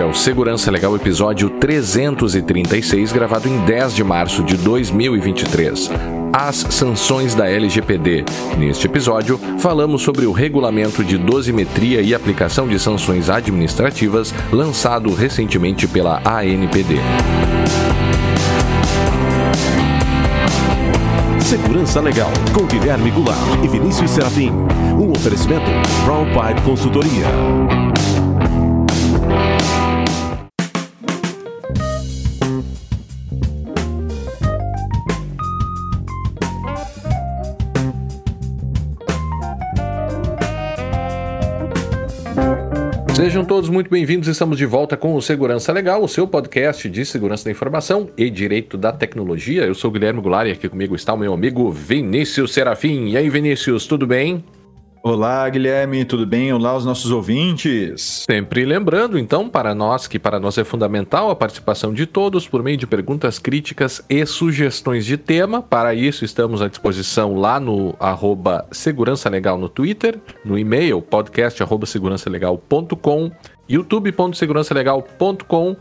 É o Segurança Legal episódio 336, gravado em 10 de março de 2023. As sanções da LGPD. Neste episódio, falamos sobre o regulamento de dosimetria e aplicação de sanções administrativas lançado recentemente pela ANPD. Segurança Legal, com Guilherme Goulart e Vinícius Serafim. Um oferecimento Brown Pipe Consultoria. Sejam todos muito bem-vindos. Estamos de volta com o Segurança Legal, o seu podcast de segurança da informação e direito da tecnologia. Eu sou o Guilherme Goulart e aqui comigo está o meu amigo Vinícius Serafim. E aí, Vinícius, tudo bem? Olá, Guilherme, tudo bem? Olá, os nossos ouvintes. Sempre lembrando, então, para nós que para nós é fundamental a participação de todos por meio de perguntas, críticas e sugestões de tema. Para isso, estamos à disposição lá no arroba Segurança Legal no Twitter, no e-mail podcast arroba segurançalegal.com, youtube.segurançalegal.com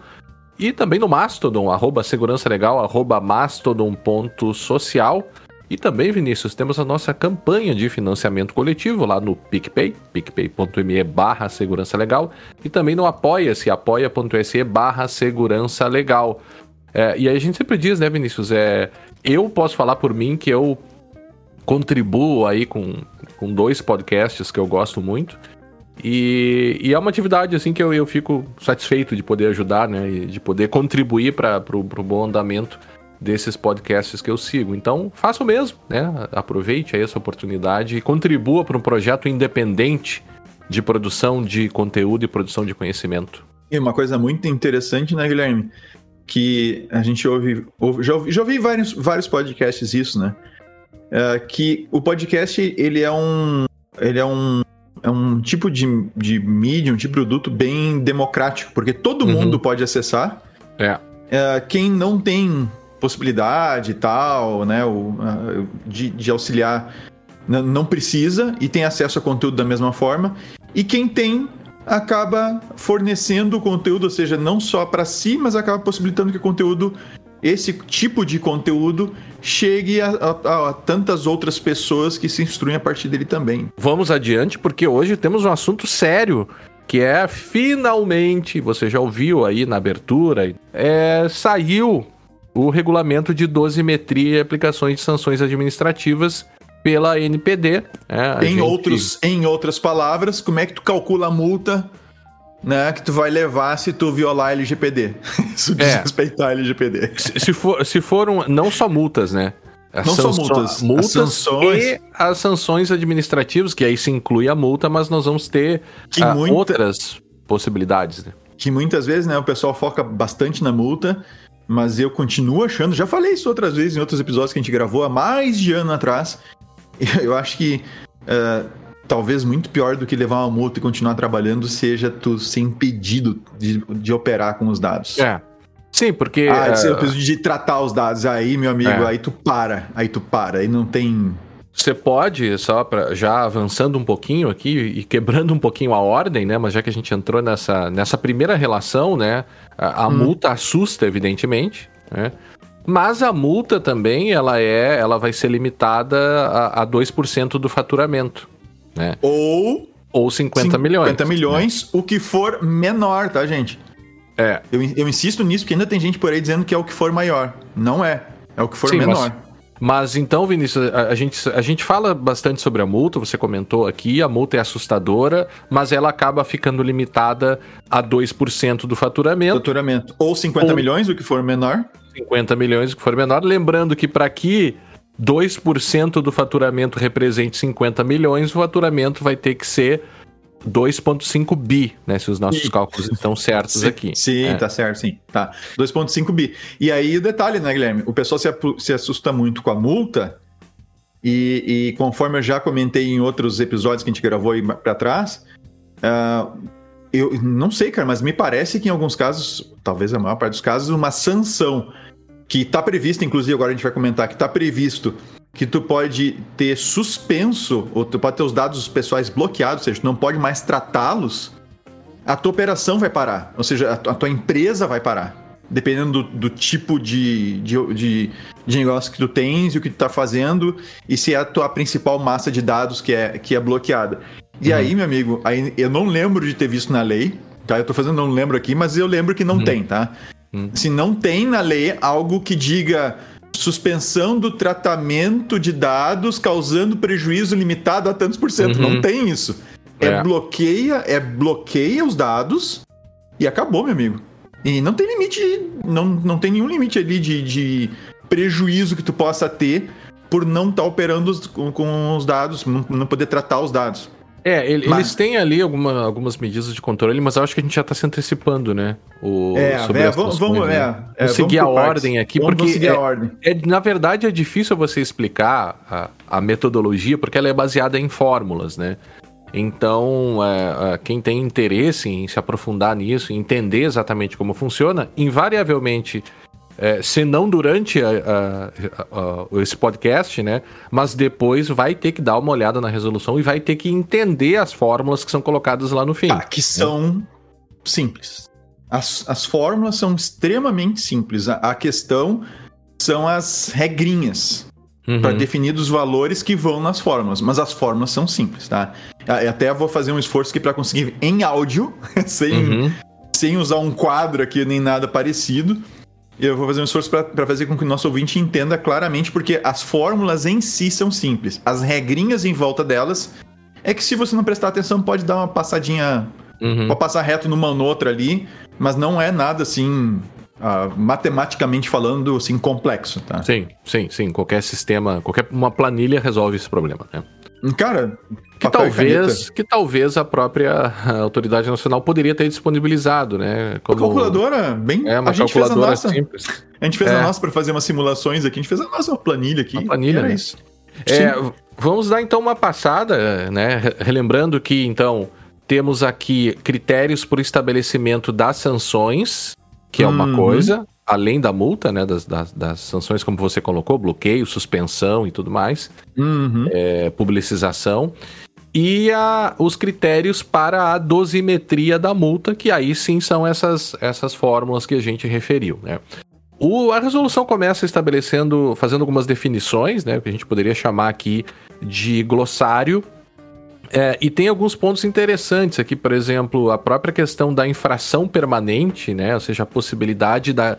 e também no Mastodon, arroba segurança legal, arroba mastodon.social. E também, Vinícius, temos a nossa campanha de financiamento coletivo lá no PicPay, picpay.me barra segurança legal, e também no apoia-se, apoia.se barra segurança legal. É, e aí a gente sempre diz, né, Vinícius, é, eu posso falar por mim que eu contribuo aí com, com dois podcasts que eu gosto muito, e, e, é uma atividade assim que eu, eu fico satisfeito de poder ajudar, né? E de poder contribuir para o bom andamento desses podcasts que eu sigo. Então, faça o mesmo, né? Aproveite aí essa oportunidade e contribua para um projeto independente de produção de conteúdo e produção de conhecimento. E uma coisa muito interessante, né, Guilherme? Que a gente ouve, ouve já, ouvi, já ouvi vários, vários podcasts isso, né? É, que o podcast, ele é um... Ele é um é um tipo de, de mídia, um tipo de produto bem democrático, porque todo uhum. mundo pode acessar. É. é. Quem não tem possibilidade e tal, né, o, de, de auxiliar, não precisa e tem acesso a conteúdo da mesma forma. E quem tem acaba fornecendo o conteúdo, ou seja, não só para si, mas acaba possibilitando que o conteúdo, esse tipo de conteúdo, chegue a, a, a, tantas outras pessoas que se instruem a partir dele também. Vamos adiante, porque hoje temos um assunto sério. Que é finalmente, você já ouviu aí na abertura, é, saiu o regulamento de dosimetria e aplicações de sanções administrativas pela NPD. É, em, gente... outros, em outras palavras, como é que tu calcula a multa né, que tu vai levar se tu violar a LGPD? se desrespeitar é. a LGPD. Se, se, for, se foram não só multas, né? As não só multas, multas as sanções. e as sanções administrativas, que aí se inclui a multa, mas nós vamos ter uh, muita... outras possibilidades. Né? Que muitas vezes né, o pessoal foca bastante na multa mas eu continuo achando, já falei isso outras vezes em outros episódios que a gente gravou há mais de ano atrás. Eu acho que uh, talvez muito pior do que levar uma multa e continuar trabalhando seja tu ser impedido de, de operar com os dados. É. Sim, porque. Ah, uh... de tratar os dados aí, meu amigo, é. aí tu para, aí tu para, aí não tem. Você pode, só para já avançando um pouquinho aqui e quebrando um pouquinho a ordem, né? Mas já que a gente entrou nessa, nessa primeira relação, né? A, a hum. multa assusta, evidentemente, né? Mas a multa também, ela é, ela vai ser limitada a, a 2% do faturamento, né? Ou ou 50 milhões. 50 milhões, né? o que for menor, tá, gente? É. Eu, eu insisto nisso, porque ainda tem gente por aí dizendo que é o que for maior. Não é. É o que for Sim, menor. Mas... Mas então, Vinícius, a, a, gente, a gente fala bastante sobre a multa, você comentou aqui, a multa é assustadora, mas ela acaba ficando limitada a 2% do faturamento. Faturamento. Ou 50 ou milhões, o que for menor. 50 milhões, o que for menor. Lembrando que para que 2% do faturamento represente 50 milhões, o faturamento vai ter que ser 2.5 bi, né? Se os nossos sim. cálculos estão certos sim, aqui. Sim, é. tá certo, sim. Tá. 2.5 bi. E aí o detalhe, né, Guilherme? O pessoal se, se assusta muito com a multa. E, e, conforme eu já comentei em outros episódios que a gente gravou aí pra trás, uh, eu não sei, cara, mas me parece que em alguns casos, talvez a maior parte dos casos, uma sanção que está prevista, inclusive agora a gente vai comentar, que está previsto que tu pode ter suspenso, ou tu pode ter os dados pessoais bloqueados, ou seja, tu não pode mais tratá-los, a tua operação vai parar. Ou seja, a, tua- empresa vai parar. Dependendo do, do tipo de, de, de, de negócio que tu tens e o que tu tá fazendo, e se é a tua principal massa de dados que é, que é bloqueada. E aí, meu amigo, aí eu não lembro de ter visto na lei, tá? Eu tô fazendo, não lembro aqui, mas eu lembro que não tem, tá? Se não tem na lei algo que diga suspensão do tratamento de dados causando prejuízo limitado a tantos por cento. Uhum. Não tem isso. É, É. bloqueia, é bloqueia os dados e acabou, meu amigo. E não tem limite, não, não tem nenhum limite ali de, de prejuízo que tu possa ter por não estar operando os- com, com os dados, não, não poder tratar os dados. É, ele- Mas- eles têm ali alguma- algumas medidas de controle, mas eu acho que a gente já tá se antecipando, né? O, É, sobre é, vamos, sanções, vamos, né? é, é, vamos seguir a partes. ordem aqui, Vamos- porque vamos seguir é, a ordem. é- na verdade é difícil você explicar a, a metodologia, porque ela é baseada em fórmulas, né? Então, é, é, quem tem interesse em se aprofundar nisso, entender exatamente como funciona, invariavelmente, é, se não durante a- a- a- esse podcast, né? Mas depois vai ter que dar uma olhada na resolução e vai ter que entender as fórmulas que são colocadas lá no fim. Ah, que são simples. As, as fórmulas são extremamente simples. A, a questão são as regrinhas Uhum. para definir os valores que vão nas fórmulas. Mas as fórmulas são simples, tá? Eu Até vou fazer um esforço aqui para conseguir em áudio, sem, Uhum. sem usar um quadro aqui nem nada parecido. Eu vou fazer um esforço para fazer com que o nosso ouvinte entenda claramente, porque as fórmulas em si são simples. As regrinhas em volta delas é que se você não prestar atenção, pode dar uma passadinha Uhum. Pode passar reto numa ou noutra ali, mas não é nada assim, ah, matematicamente falando, assim, complexo, tá? Sim, sim, sim. Qualquer sistema, qualquer uma planilha resolve esse problema, né? Cara, Que talvez, que talvez a própria autoridade nacional poderia ter disponibilizado, né? Uma Como calculadora bem. é uma a gente fez a calculadora nossa. simples. A gente fez É. a nossa para fazer umas simulações aqui. A gente fez a nossa planilha aqui. Uma planilha, né? isso. É, vamos dar então uma passada, né? Re- Relembrando que então temos aqui critérios para o estabelecimento das sanções, que é uma Uhum. coisa, além da multa, né? Das, das, das sanções, como você colocou, bloqueio, suspensão e tudo mais. Uhum. é, publicização. E a- os critérios para a dosimetria da multa, que aí sim são essas, essas fórmulas que a gente referiu, né? O- a resolução começa estabelecendo, fazendo algumas definições, né? Que a gente poderia chamar aqui de glossário. É, e tem alguns pontos interessantes aqui, por exemplo, a própria questão da infração permanente, né? Ou seja, a possibilidade da,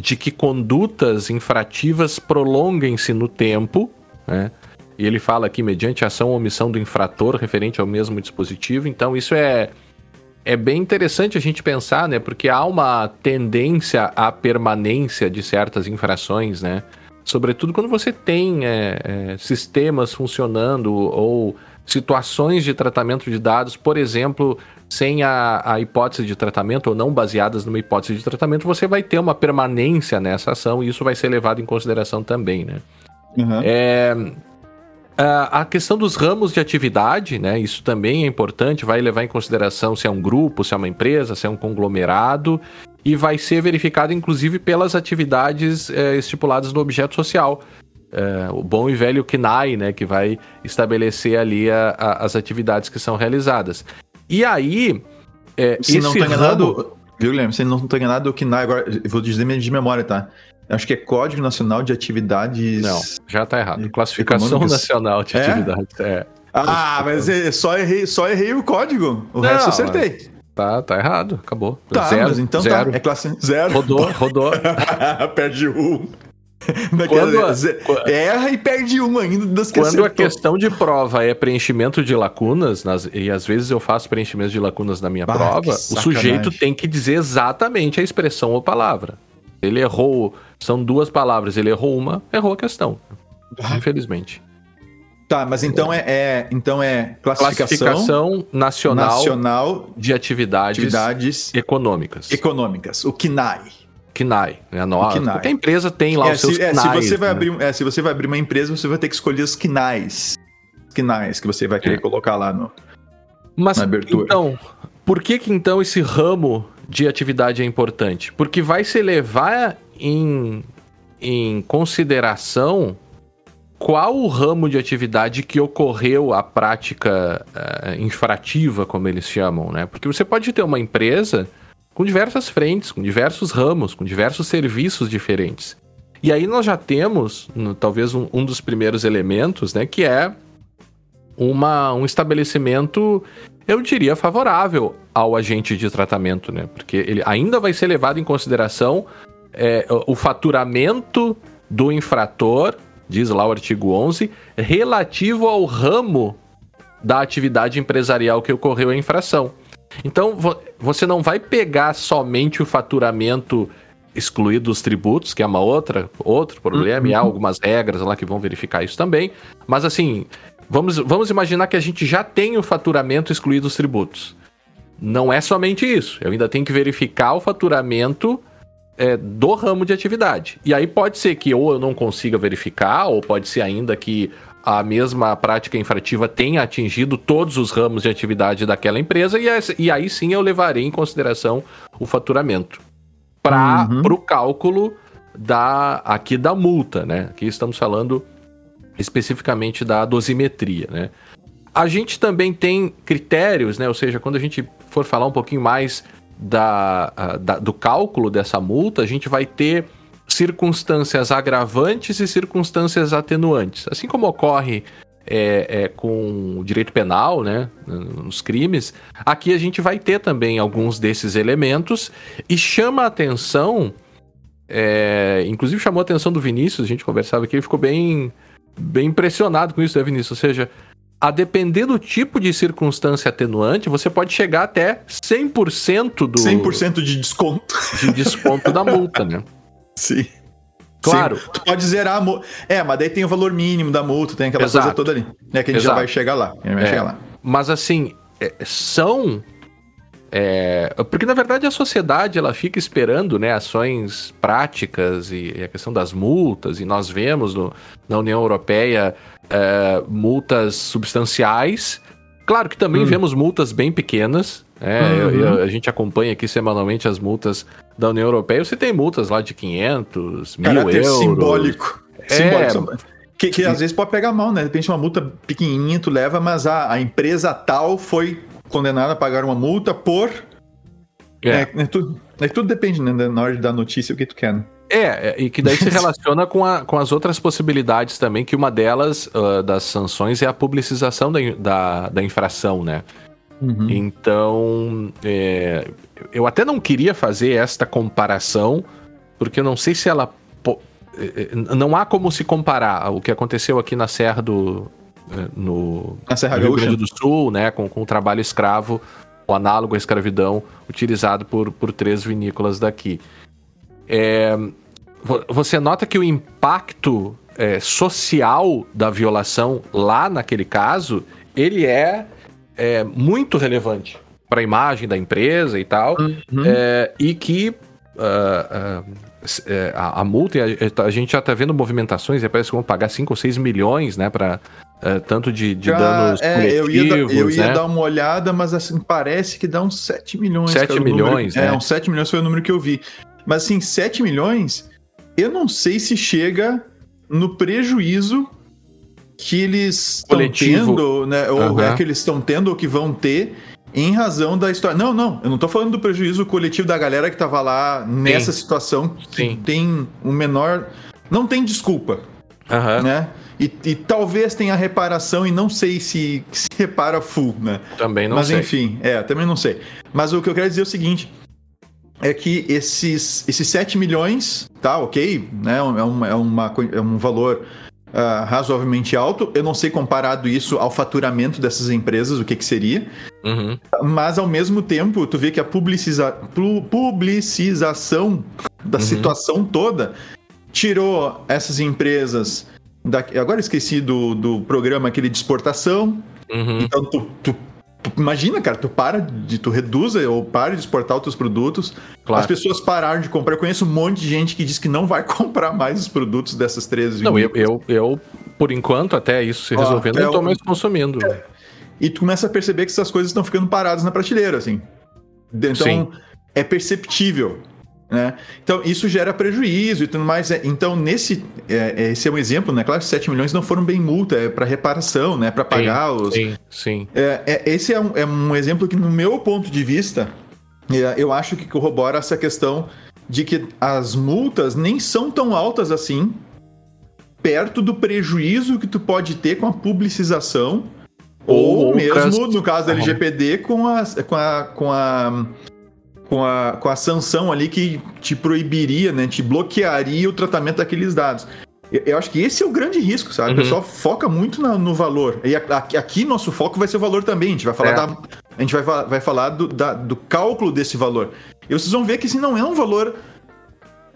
de que condutas infrativas prolonguem-se no tempo, né? E ele fala aqui, mediante ação ou omissão do infrator referente ao mesmo dispositivo. Então, isso é, é bem interessante a gente pensar, né? Porque há uma tendência à permanência de certas infrações, né? Sobretudo quando você tem é, é, sistemas funcionando ou situações de tratamento de dados, por exemplo, sem a, a hipótese de tratamento ou não baseadas numa hipótese de tratamento, você vai ter uma permanência nessa ação e isso vai ser levado em consideração também, né? Uhum. É, a questão dos ramos de atividade, né? Isso também é importante, vai levar em consideração se é um grupo, se é uma empresa, se é um conglomerado, e vai ser verificado, inclusive, pelas atividades é, estipuladas no objeto social. É, o bom e velho KNAI, né? Que vai estabelecer ali a- a- as atividades que são realizadas. E aí, é, Se não ramo- enganado, viu, Guilherme? Se não tô enganado, o KNAI agora, eu vou dizer de memória, tá? Acho que é Código Nacional de Atividades. Não, já tá errado. Classificação Econômicas? Nacional de É? Atividades. É. Ah, mas é- só errei, só errei o código. O Não, resto eu acertei. Tá, tá errado. Acabou. Tá, zero, mas então zero. tá. É classe zero. Rodou, rodou. perde um. Quando a- Erra e perde um ainda das Quando a acertou. questão de prova é preenchimento de lacunas, nas- e às vezes eu faço preenchimento de lacunas na minha Bah, prova, o sujeito tem que dizer exatamente a expressão ou palavra. Ele errou, são duas palavras, ele errou uma, errou a questão. Ah. Infelizmente. Tá, mas então é, é- então é classificação, Classificação nacional, nacional de atividades, atividades econômicas. econômicas, o KNAI. KNAI. Né? O KNAI. A empresa tem lá É, os seus se, é, se você vai né? abrir, é, se você vai abrir uma empresa, você vai ter que escolher os KNAIs. Os KNAIs que você vai querer É. colocar lá no. Mas na abertura. então, por que que então esse ramo de atividade é importante? Porque vai se levar em, em consideração qual o ramo de atividade que ocorreu a prática uh, infrativa, como eles chamam, né? Porque você pode ter uma empresa com diversas frentes, com diversos ramos, com diversos serviços diferentes. E aí nós já temos, no, talvez, um, um, dos primeiros elementos, né? Que é uma, um estabelecimento, eu diria, favorável ao agente de tratamento, né? Porque ele ainda vai ser levado em consideração é, o faturamento do infrator diz lá o artigo 11, relativo ao ramo da atividade empresarial que ocorreu a infração. Então, você não vai pegar somente o faturamento excluído os tributos, que é uma outra, outro problema, uhum. e há uhum. algumas regras lá que vão verificar isso também. Mas assim, vamos, vamos imaginar que a gente já tem o faturamento excluído os tributos. Não é somente isso. Eu ainda tenho que verificar o faturamento é, do ramo de atividade. E aí pode ser que ou eu não consiga verificar, ou pode ser ainda que a mesma prática infrativa tenha atingido todos os ramos de atividade daquela empresa, e, e aí sim eu levarei em consideração o faturamento para uhum. o cálculo da aqui da multa, né? Aqui estamos falando especificamente da dosimetria, né? A gente também tem critérios, né? Ou seja, quando a gente for falar um pouquinho mais da, da, do cálculo dessa multa, a gente vai ter circunstâncias agravantes e circunstâncias atenuantes. Assim como ocorre é, é, com o direito penal, né, nos crimes, aqui a gente vai ter também alguns desses elementos e chama a atenção, é, inclusive chamou a atenção do Vinícius, a gente conversava aqui, ele ficou bem, bem impressionado com isso, né, Vinícius? Ou seja, a depender do tipo de circunstância atenuante, você pode chegar até 100% do 100% de desconto. De desconto da multa, né? Sim. Claro. Sim. Tu pode zerar a multa. É, mas daí tem o valor mínimo da multa, tem aquela Exato. coisa toda ali. Né, que a gente Exato. já vai chegar lá. Vai é. chegar lá. Mas assim, é, são é, porque na verdade a sociedade ela fica esperando né, ações práticas e, e a questão das multas, e nós vemos no, na União Europeia é, multas substanciais. Claro que também hum. vemos multas bem pequenas. É, uhum. eu, eu, a gente acompanha aqui semanalmente as multas da União Europeia. Você tem multas lá de 500, mil Caráter euros. simbólico. É, simbólico. Que, que às vezes pode pegar mal, né? De repente uma multa pequenininha tu leva, mas a, a empresa tal foi condenado a pagar uma multa por. É. É, é, tudo, é tudo depende, né? Na hora de dar notícia o que tu quer, né? É, e que daí se relaciona com, a, com as outras possibilidades também, que uma delas, uh, das sanções, é a publicização da, da, da infração, né? Uhum. Então, é, eu até não queria fazer esta comparação, porque eu não sei se ela. É, é, não há como se comparar o que aconteceu aqui na Serra do, é, no, Serra no Rio Grande do Sul, né, com, com o trabalho escravo, o análogo à escravidão, utilizado por, por três vinícolas daqui. É, você nota que o impacto é, social da violação lá naquele caso, ele é, é muito relevante para a imagem da empresa e tal, uhum. é, e que uh, uh, a, a, multa, a, a, gente já está vendo movimentações, parece que vão pagar 5 ou 6 milhões, né, para é, tanto de, de danos é, eu ia, eu ia né? dar uma olhada, mas assim, parece que dá uns 7 milhões. 7 milhões, número, né? É, uns 7 milhões foi o número que eu vi. Mas assim, 7 milhões, eu não sei se chega no prejuízo que eles estão tendo, né? Ou uhum. é que eles estão tendo ou que vão ter em razão da história. Não, não, eu não tô falando do prejuízo coletivo da galera que tava lá nessa Sim. situação que Sim. tem um menor. Não tem desculpa. Uhum. Né? E, e, talvez tenha reparação e não sei se, se repara full, né? Também não Mas, sei. Mas enfim, é, também não sei. Mas o que eu quero dizer é o seguinte: é que esses, esses 7 milhões, tá, ok, né? É, uma, é, uma, é um valor uh, razoavelmente alto. Eu não sei comparado isso ao faturamento dessas empresas, o que, que seria. Uhum. Mas ao mesmo tempo, tu vê que a publiciza, publicização da uhum. situação toda tirou essas empresas da, agora esqueci do, do programa aquele de exportação. Uhum. Então tu, tu, tu, imagina, cara, tu para de tu reduz ou para de exportar os teus produtos. Claro. As pessoas pararam de comprar. Eu conheço um monte de gente que diz que não vai comprar mais os produtos dessas três Não, eu, eu, eu, por enquanto, até isso se resolvendo, não estou mais consumindo. É. E tu começa a perceber que essas coisas estão ficando paradas na prateleira, assim. Então, Sim. é perceptível Né? Então, isso gera prejuízo e tudo mais. É, então, nesse. É, esse é um exemplo, né? Claro que 7 milhões não foram bem multa, é para reparação, né? Para pagar sim, os. Sim, sim. É, é, esse é um, é um exemplo que, no meu ponto de vista, é, eu acho que corrobora essa questão de que as multas nem são tão altas assim, perto do prejuízo que tu pode ter com a publicização, ou, ou mesmo, no caso da LGPD, com a, com a, com a com a, com a sanção ali que te proibiria, né? Te bloquearia o tratamento daqueles dados. Eu, eu acho que esse é o grande risco, sabe? Uhum. O pessoal foca muito na, no valor. E aqui, aqui, nosso foco vai ser o valor também. A gente vai falar, é. da, a gente vai, vai falar do, da, do cálculo desse valor. E vocês vão ver que assim, não é um valor.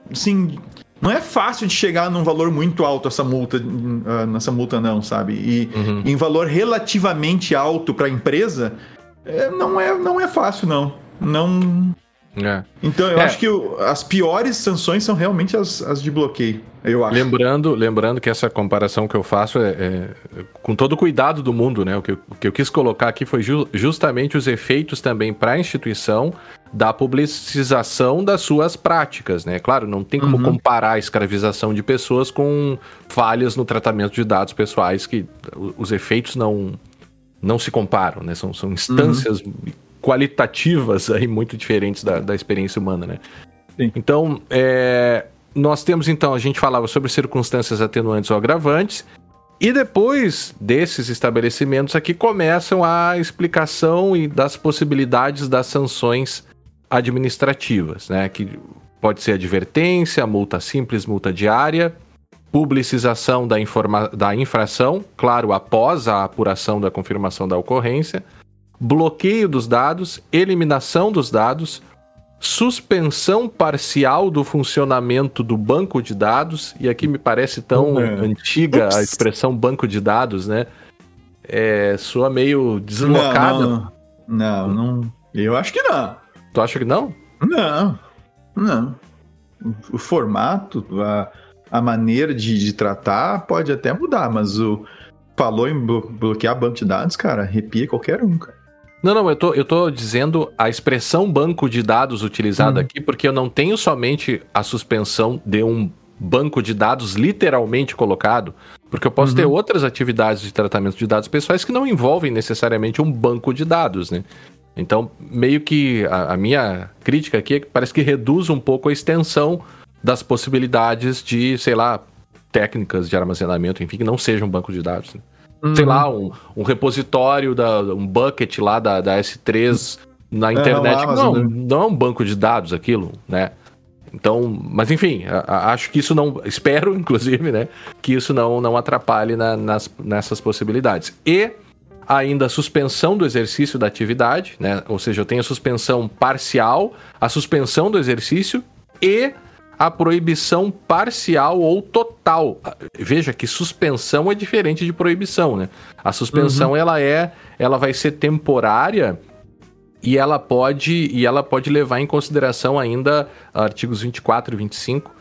Assim, não é fácil de chegar num valor muito alto essa multa, uh, nessa multa não, sabe? E uhum. em valor relativamente alto para a empresa, é, não, é, não é fácil, não. Não é. Então eu é. acho que o, as piores sanções são realmente as, as de bloqueio. Eu acho. Lembrando, lembrando que essa comparação que eu faço é, é com todo o cuidado do mundo, né? O que, eu, o que eu quis colocar aqui foi ju justamente os efeitos também para a instituição da publicização das suas práticas, né? Claro, não tem como uhum. comparar a escravização de pessoas com falhas no tratamento de dados pessoais que os efeitos não não se comparam, né? São, são instâncias uhum qualitativas aí muito diferentes da, da experiência humana, né? Sim. Então, é, nós temos então, a gente falava sobre circunstâncias atenuantes ou agravantes, e depois desses estabelecimentos aqui começam a explicação e das possibilidades das sanções administrativas, né? Que pode ser advertência, multa simples, multa diária, publicização da, da infração, claro, após a apuração da confirmação da ocorrência, bloqueio dos dados, eliminação dos dados, suspensão parcial do funcionamento do banco de dados, e aqui me parece tão é. antiga Ups. a expressão banco de dados, né? É, soa meio deslocada. Não, não, não, não, Eu acho que não. Tu acha que não? Não, não. O formato, a, a maneira de, de tratar pode até mudar, mas o falou em bloquear banco de dados, cara, arrepia qualquer um, cara. Não, não, eu tô, eu tô dizendo a expressão banco de dados utilizada hum. aqui, porque eu não tenho somente a suspensão de um banco de dados literalmente colocado, porque eu posso uhum. ter outras atividades de tratamento de dados pessoais que não envolvem necessariamente um banco de dados, né? Então, meio que a, a minha crítica aqui é que parece que reduz um pouco a extensão das possibilidades de, sei lá, técnicas de armazenamento, enfim, que não sejam banco de dados. Né? Uhum. sei lá, um, um repositório, da, um bucket lá da, da S3 na é, internet. É, não, não, não é um banco de dados aquilo, né? Então, mas enfim, acho que isso não. Espero, inclusive, né? Que isso não, não atrapalhe na, nas, nessas possibilidades. E ainda a suspensão do exercício da atividade, né? Ou seja, eu tenho a suspensão parcial, a suspensão do exercício e a proibição parcial ou total. Veja que suspensão é diferente de proibição, né? A suspensão uhum. ela é, ela vai ser temporária e ela pode e ela pode levar em consideração ainda artigos 24 e 25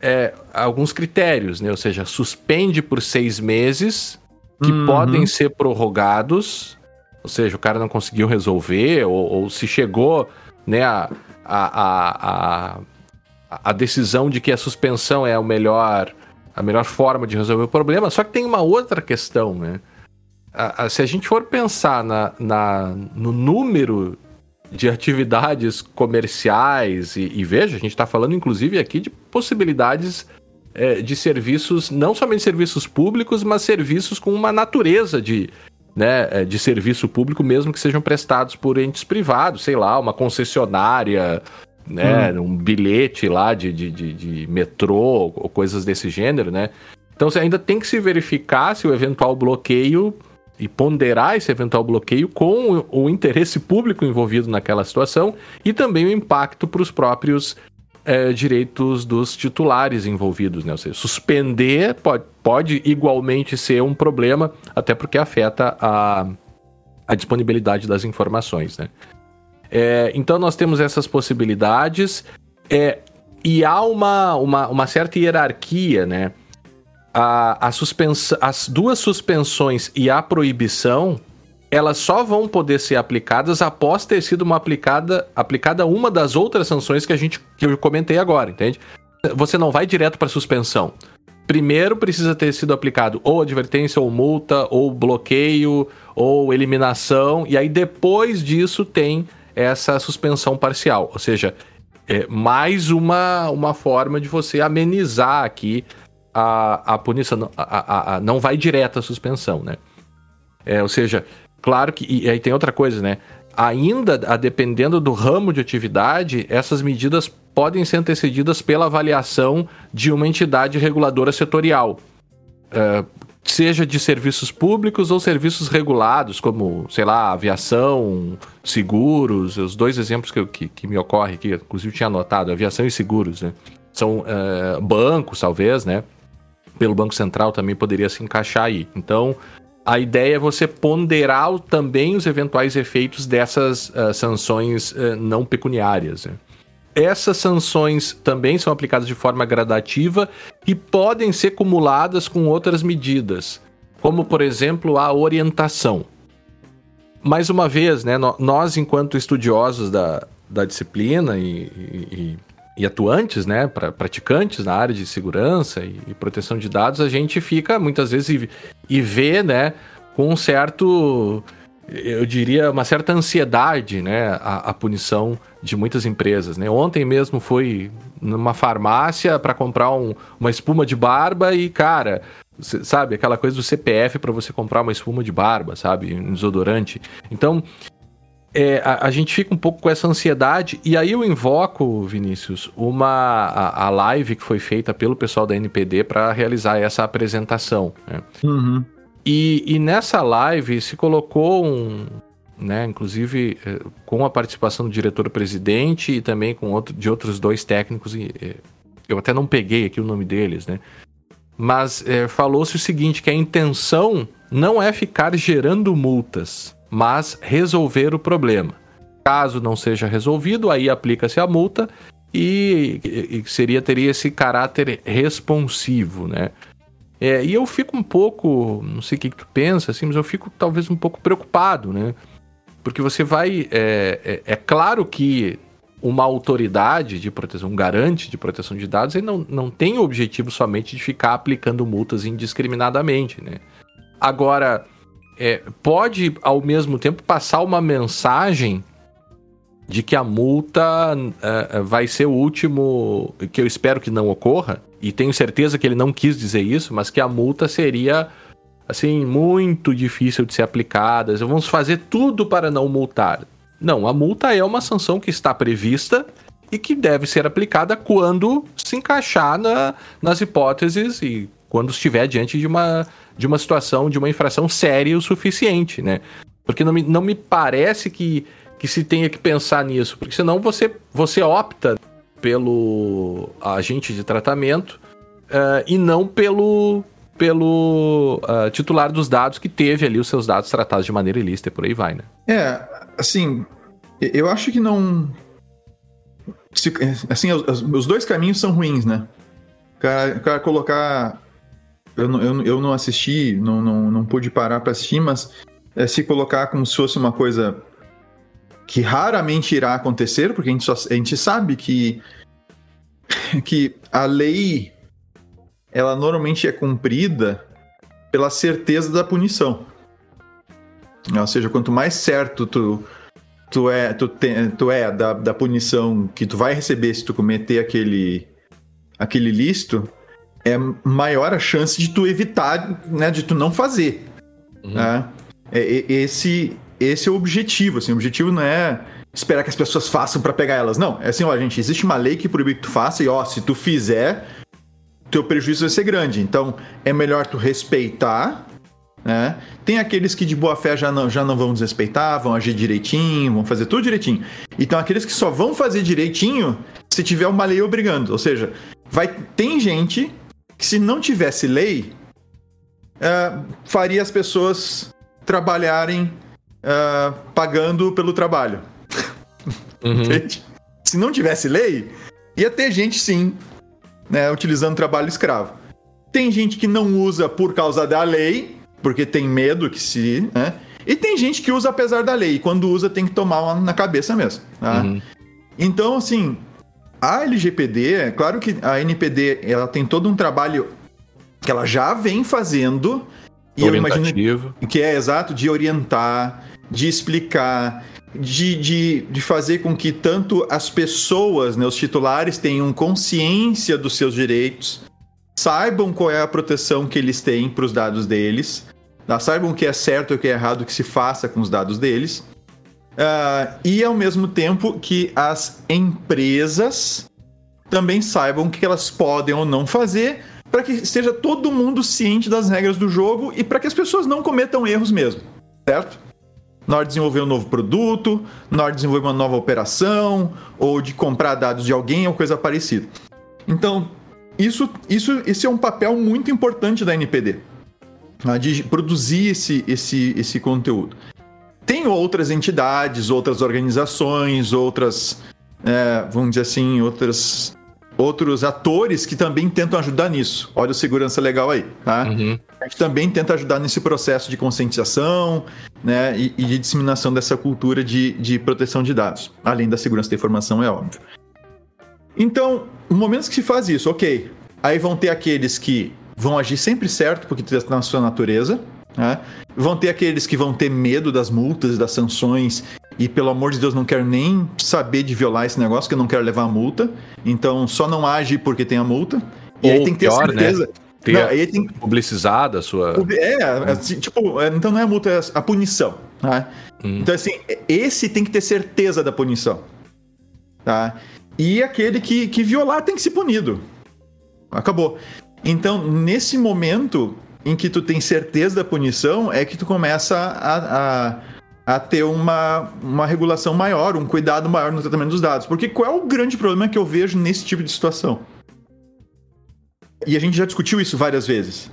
é, alguns critérios, né? Ou seja, suspende por seis meses que uhum. podem ser prorrogados, ou seja, o cara não conseguiu resolver ou, ou se chegou, né, a, a, a, a a decisão de que a suspensão é o melhor, a melhor forma de resolver o problema. Só que tem uma outra questão, né? A, a, se a gente for pensar na, na, no número de atividades comerciais, e, e veja, a gente está falando inclusive aqui de possibilidades é, de serviços, não somente serviços públicos, mas serviços com uma natureza de, né, é, de serviço público, mesmo que sejam prestados por entes privados, sei lá, uma concessionária, né? Hum. Um bilhete lá de, de, de, de metrô ou coisas desse gênero, né? Então você ainda tem que se verificar se o eventual bloqueio e ponderar esse eventual bloqueio com o, o interesse público envolvido naquela situação e também o impacto para os próprios é, direitos dos titulares envolvidos, né? Ou seja, suspender pode, pode igualmente ser um problema, até porque afeta a, a disponibilidade das informações, né? É, então nós temos essas possibilidades é, e há uma, uma, uma, certa hierarquia, né? A, a as duas suspensões e a proibição, elas só vão poder ser aplicadas após ter sido uma aplicada, aplicada uma das outras sanções que a gente que eu comentei agora, entende? Você não vai direto para suspensão. Primeiro precisa ter sido aplicado ou advertência, ou multa, ou bloqueio, ou eliminação, e aí depois disso tem essa suspensão parcial. Ou seja, é mais uma, uma forma de você amenizar aqui a, a punição. A, a, a não vai direto à suspensão, né? É, ou seja, claro que. E aí tem outra coisa, né? Ainda, a dependendo do ramo de atividade, essas medidas podem ser antecedidas pela avaliação de uma entidade reguladora setorial. Uh, seja de serviços públicos ou serviços regulados, como, sei lá, aviação, seguros, os dois exemplos que, que, que me ocorrem aqui, inclusive tinha anotado, aviação e seguros, né? São uh, bancos, talvez, né? Pelo Banco Central também poderia se encaixar aí. Então, a ideia é você ponderar também os eventuais efeitos dessas uh, sanções uh, não pecuniárias. Né? Essas sanções também são aplicadas de forma gradativa e podem ser cumuladas com outras medidas, como, por exemplo, a orientação. Mais uma vez, né, nós, enquanto estudiosos da, da disciplina e, e, e atuantes, né, pra, praticantes na área de segurança e, e, proteção de dados, a gente fica muitas vezes e, e vê, né, com um certo eu diria, uma certa ansiedade, né, a, a, punição de muitas empresas, né? Ontem mesmo fui numa farmácia para comprar um, uma espuma de barba e, cara, sabe, aquela coisa do CPF para você comprar uma espuma de barba, sabe, um desodorante. Então, é, a, a, gente fica um pouco com essa ansiedade e aí eu invoco, Vinícius, uma a, a live que foi feita pelo pessoal da NPD para realizar essa apresentação. Né? Uhum. E, e nessa live se colocou um, né, inclusive eh, com a participação do diretor-presidente e também com outro, de outros dois técnicos, eh, eu até não peguei aqui o nome deles, né? Mas é, falou-se o seguinte, que a intenção não é ficar gerando multas, mas resolver o problema. Caso não seja resolvido, aí aplica-se a multa e, e, seria teria esse caráter responsivo, né? É, e eu fico um pouco, não sei o que, que tu pensa, assim, mas eu fico talvez um pouco preocupado, né? Porque você vai. É, é, é, claro que uma autoridade de proteção, um garante de proteção de dados, ele não, não tem o objetivo somente de ficar aplicando multas indiscriminadamente, né? Agora, é, pode ao mesmo tempo passar uma mensagem de que a multa uh, vai ser o último, que eu espero que não ocorra, e tenho certeza que ele não quis dizer isso, mas que a multa seria assim muito difícil de ser aplicada. Vamos fazer tudo para não multar. Não, a multa é uma sanção que está prevista e que deve ser aplicada quando se encaixar na, nas hipóteses e quando estiver diante de uma, de uma situação, de uma infração séria o suficiente, né? Porque não me, não me parece que que se tenha que pensar nisso, porque senão você, você opta pelo agente de tratamento uh, e não pelo, pelo uh, titular dos dados que teve ali os seus dados tratados de maneira ilícita e por aí vai, né? É, assim, eu acho que não. Se, assim, os, os, dois caminhos são ruins, né? O cara, o cara colocar. Eu, eu, eu não assisti, não, não, não pude parar para assistir, mas é, se colocar como se fosse uma coisa que raramente irá acontecer, porque a gente, só, a gente sabe que, que a lei ela normalmente é cumprida pela certeza da punição. Ou seja, quanto mais certo tu, tu é, tu, te, tu é da, da punição que tu vai receber se tu cometer aquele, aquele listo, é maior a chance de tu evitar, né, de tu não fazer. Uhum. Né? É, esse, esse é o objetivo, assim, o objetivo não é esperar que as pessoas façam para pegar elas, não. É assim, ó, gente, existe uma lei que proíbe que tu faça e ó, se tu fizer, teu prejuízo vai ser grande. Então, é melhor tu respeitar, né? Tem aqueles que de boa fé já não, já não vão desrespeitar, vão agir direitinho, vão fazer tudo direitinho. Então, aqueles que só vão fazer direitinho se tiver uma lei obrigando. Ou seja, vai tem gente que se não tivesse lei, uh, faria as pessoas trabalharem uh, pagando pelo trabalho. Uhum. Se não tivesse lei, ia ter gente sim, né, utilizando trabalho escravo. Tem gente que não usa por causa da lei, porque tem medo que se. Né? E tem gente que usa apesar da lei, e quando usa tem que tomar uma na cabeça mesmo. Tá? Uhum. Então, assim, a LGPD, é claro que a NPD ela tem todo um trabalho que ela já vem fazendo. E eu imagino que é exato de orientar, de explicar, de, de, de fazer com que tanto as pessoas, né, os titulares, tenham consciência dos seus direitos, saibam qual é a proteção que eles têm para os dados deles, tá? saibam o que é certo e o que é errado que se faça com os dados deles, uh, e ao mesmo tempo que as empresas também saibam o que elas podem ou não fazer para que esteja todo mundo ciente das regras do jogo e para que as pessoas não cometam erros mesmo, certo? Na hora de desenvolver um novo produto, na hora de desenvolver uma nova operação, ou de comprar dados de alguém ou coisa parecida. Então, isso, isso, esse é um papel muito importante da NPD, tá? de produzir esse, esse, esse conteúdo. Tem outras entidades, outras organizações, outras, é, vamos dizer assim, outras outros atores que também tentam ajudar nisso. Olha o segurança legal aí, tá? Uhum. A gente também tenta ajudar nesse processo de conscientização, né, e, e de disseminação dessa cultura de, de proteção de dados, além da segurança da informação, é óbvio. Então, no momento que se faz isso, ok, aí vão ter aqueles que vão agir sempre certo, porque está na sua natureza, né? Vão ter aqueles que vão ter medo das multas, das sanções e pelo amor de Deus não quero nem saber de violar esse negócio, que eu não quero levar a multa. Então só não age porque tem a multa. E Ou aí tem que ter pior, certeza. Né? Ter não, aí tem publicizada a sua. É, assim, tipo, é, então não é a multa, é a punição. Tá? Hum. Então, assim, esse tem que ter certeza da punição. Tá? E aquele que, que violar tem que ser punido. Acabou. Então, nesse momento em que tu tem certeza da punição, é que tu começa a, a a ter uma, uma regulação maior, um cuidado maior no tratamento dos dados. Porque qual é o grande problema que eu vejo nesse tipo de situação? E a gente já discutiu isso várias vezes.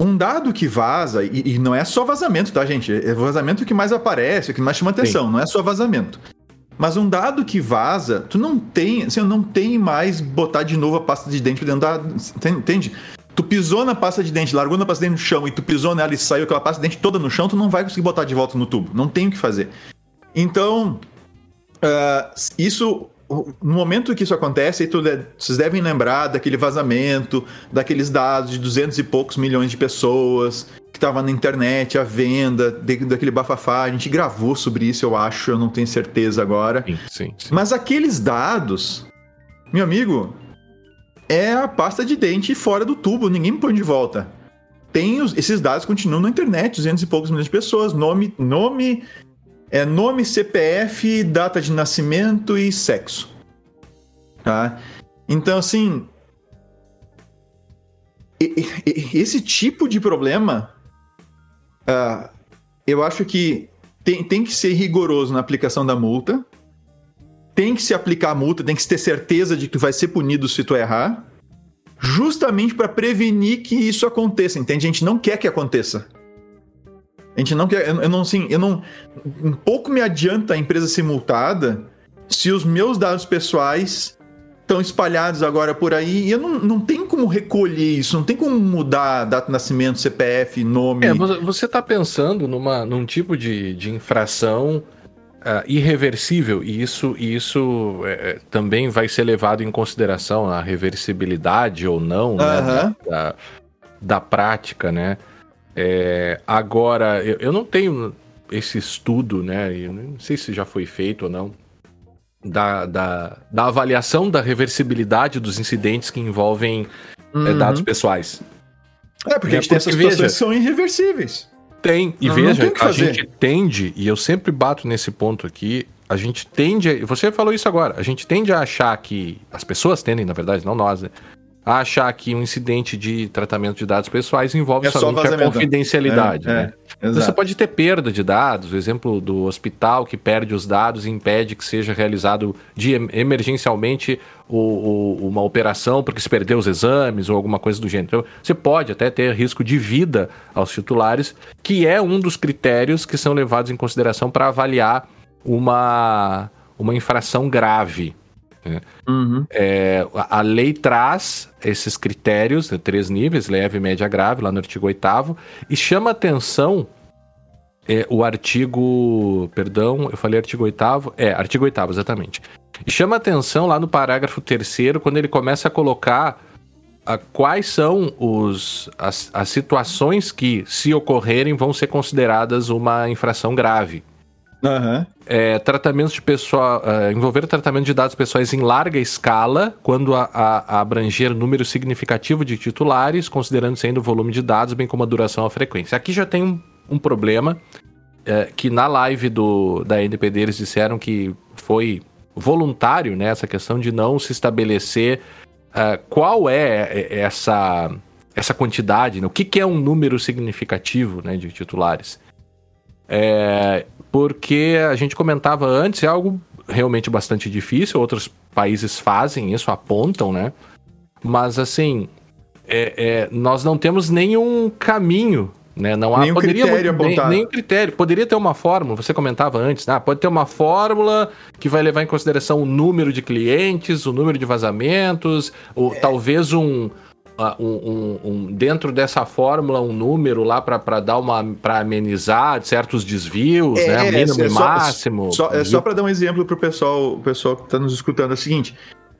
Um dado que vaza, e, e não é só vazamento, tá, gente? É vazamento que mais aparece, o que mais chama atenção, Sim. não é só vazamento. Mas um dado que vaza, tu não tem, assim, não tem mais botar de novo a pasta de dente dentro da. Entende? Tu pisou na pasta de dente, largou na pasta de dente no chão e tu pisou nela e saiu aquela pasta de dente toda no chão, tu não vai conseguir botar de volta no tubo. Não tem o que fazer. Então, uh, isso. No momento que isso acontece, vocês devem lembrar daquele vazamento, daqueles dados de 200 e poucos milhões de pessoas que estavam na internet, à venda, daquele bafafá. A gente gravou sobre isso, eu acho, eu não tenho certeza agora. Sim, sim, sim. Mas aqueles dados, meu amigo, é a pasta de dente fora do tubo, ninguém põe de volta. Tem os, esses dados continuam na internet, 200 e poucos milhões de pessoas, nome, nome, é nome, CPF, data de nascimento e sexo. Tá? Então, assim, esse tipo de problema, uh, eu acho que tem, tem que ser rigoroso na aplicação da multa, tem que se aplicar a multa, tem que ter certeza de que tu vai ser punido se tu errar, justamente para prevenir que isso aconteça, entende? A gente não quer que aconteça. A gente não quer, eu, eu não assim, eu não um pouco me adianta a empresa ser multada se os meus dados pessoais estão espalhados agora por aí e eu não, não tenho como recolher isso, não tem como mudar data de nascimento, CPF, nome. É, você está pensando numa, num tipo de, de infração uh, irreversível, e isso, isso é, também vai ser levado em consideração a reversibilidade ou não né, da, da, prática, né? É, agora, eu, eu não tenho esse estudo, né? Eu não sei se já foi feito ou não, da, da, da avaliação da reversibilidade dos incidentes que envolvem uhum. é, dados pessoais. É, porque é, a gente tem essas situações veja, que são irreversíveis. Tem. E não, veja, não a gente tende, e eu sempre bato nesse ponto aqui, a gente tende. Você falou isso agora. A gente tende a achar que. As pessoas tendem, na verdade, não nós, né? A achar que um incidente de tratamento de dados pessoais envolve é somente a confidencialidade. É, né? é, você pode ter perda de dados, o exemplo do hospital que perde os dados e impede que seja realizado de, emergencialmente o, o, uma operação porque se perdeu os exames ou alguma coisa do gênero. Então, você pode até ter risco de vida aos titulares, que é um dos critérios que são levados em consideração para avaliar uma, uma infração grave. Né? Uhum. É, a, lei traz esses critérios, né, três níveis, leve, média, grave, lá no artigo 8 e chama atenção é, o artigo. Perdão, eu falei artigo 8. É, artigo 8, exatamente. E chama atenção lá no parágrafo 3 quando ele começa a colocar a, quais são os, as, as situações que, se ocorrerem, vão ser consideradas uma infração grave. Uhum. É, tratamentos de pessoa, uh, envolver tratamento de dados pessoais em larga escala, quando a, a, a abranger número significativo de titulares, considerando-se ainda o volume de dados, bem como a duração ou a frequência. Aqui já tem um, um problema, é, que na live do, da NPD eles disseram que foi voluntário, né, essa questão de não se estabelecer uh, qual é essa, essa quantidade, né, o que, que é um número significativo né, de titulares. É, porque a gente comentava antes, é algo realmente bastante difícil, outros países fazem isso, apontam, né? Mas assim, é, é, nós não temos nenhum caminho né? Não há nenhum poderia, critério apontado. Nem, nenhum critério. Poderia ter uma fórmula, você comentava antes, né? pode ter uma fórmula que vai levar em consideração o número de clientes, o número de vazamentos, ou é. talvez um, um, um, um, dentro dessa fórmula um número lá para dar uma para amenizar certos desvios, é, né? Mínimo é, e máximo. Só, é só para dar um exemplo para o pessoal, o pessoal que está nos escutando é o seguinte: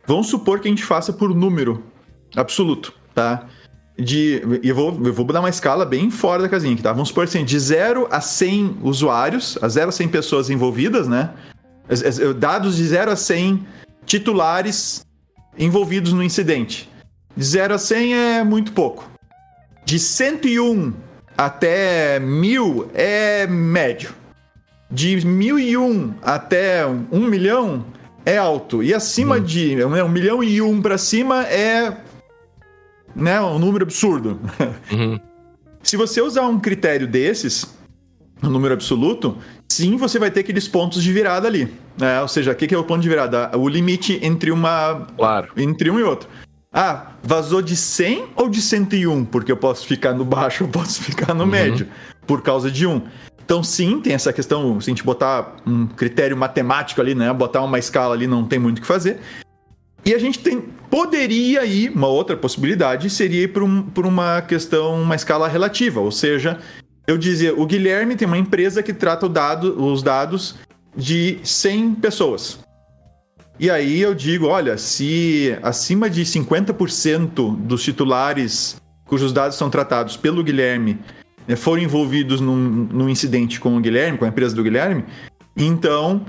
vamos supor que a gente faça por número absoluto, tá? de. Eu vou, eu vou dar uma escala bem fora da casinha aqui, tá? Vamos supor assim, de 0 a 100 usuários, a 0 a 100 pessoas envolvidas, né? Dados de 0 a 100 titulares envolvidos no incidente. De 0 a 100 é muito pouco. De 101 até 1000 é médio. De 1001 até 1 milhão é alto. E acima hum. de 1 né, milhão e 1 para cima é né, um número absurdo. Uhum. Se você usar um critério desses, um número absoluto, sim, você vai ter aqueles pontos de virada ali. Né? Ou seja, o que é o ponto de virada? O limite entre uma. Claro. Entre um e outro. Ah, vazou de 100 ou de 101? Porque eu posso ficar no baixo, eu posso ficar no uhum. médio, por causa de um. Então, sim, tem essa questão, se a gente botar um critério matemático ali, né? Botar uma escala ali, não tem muito o que fazer. E a gente tem, poderia ir, uma outra possibilidade seria ir por, um, por uma questão, uma escala relativa, ou seja, eu dizia, o Guilherme tem uma empresa que trata dado, os dados de 100 pessoas. E aí eu digo, olha, se acima de 50% dos titulares cujos dados são tratados pelo Guilherme né, forem envolvidos num, num incidente com o Guilherme, com a empresa do Guilherme, então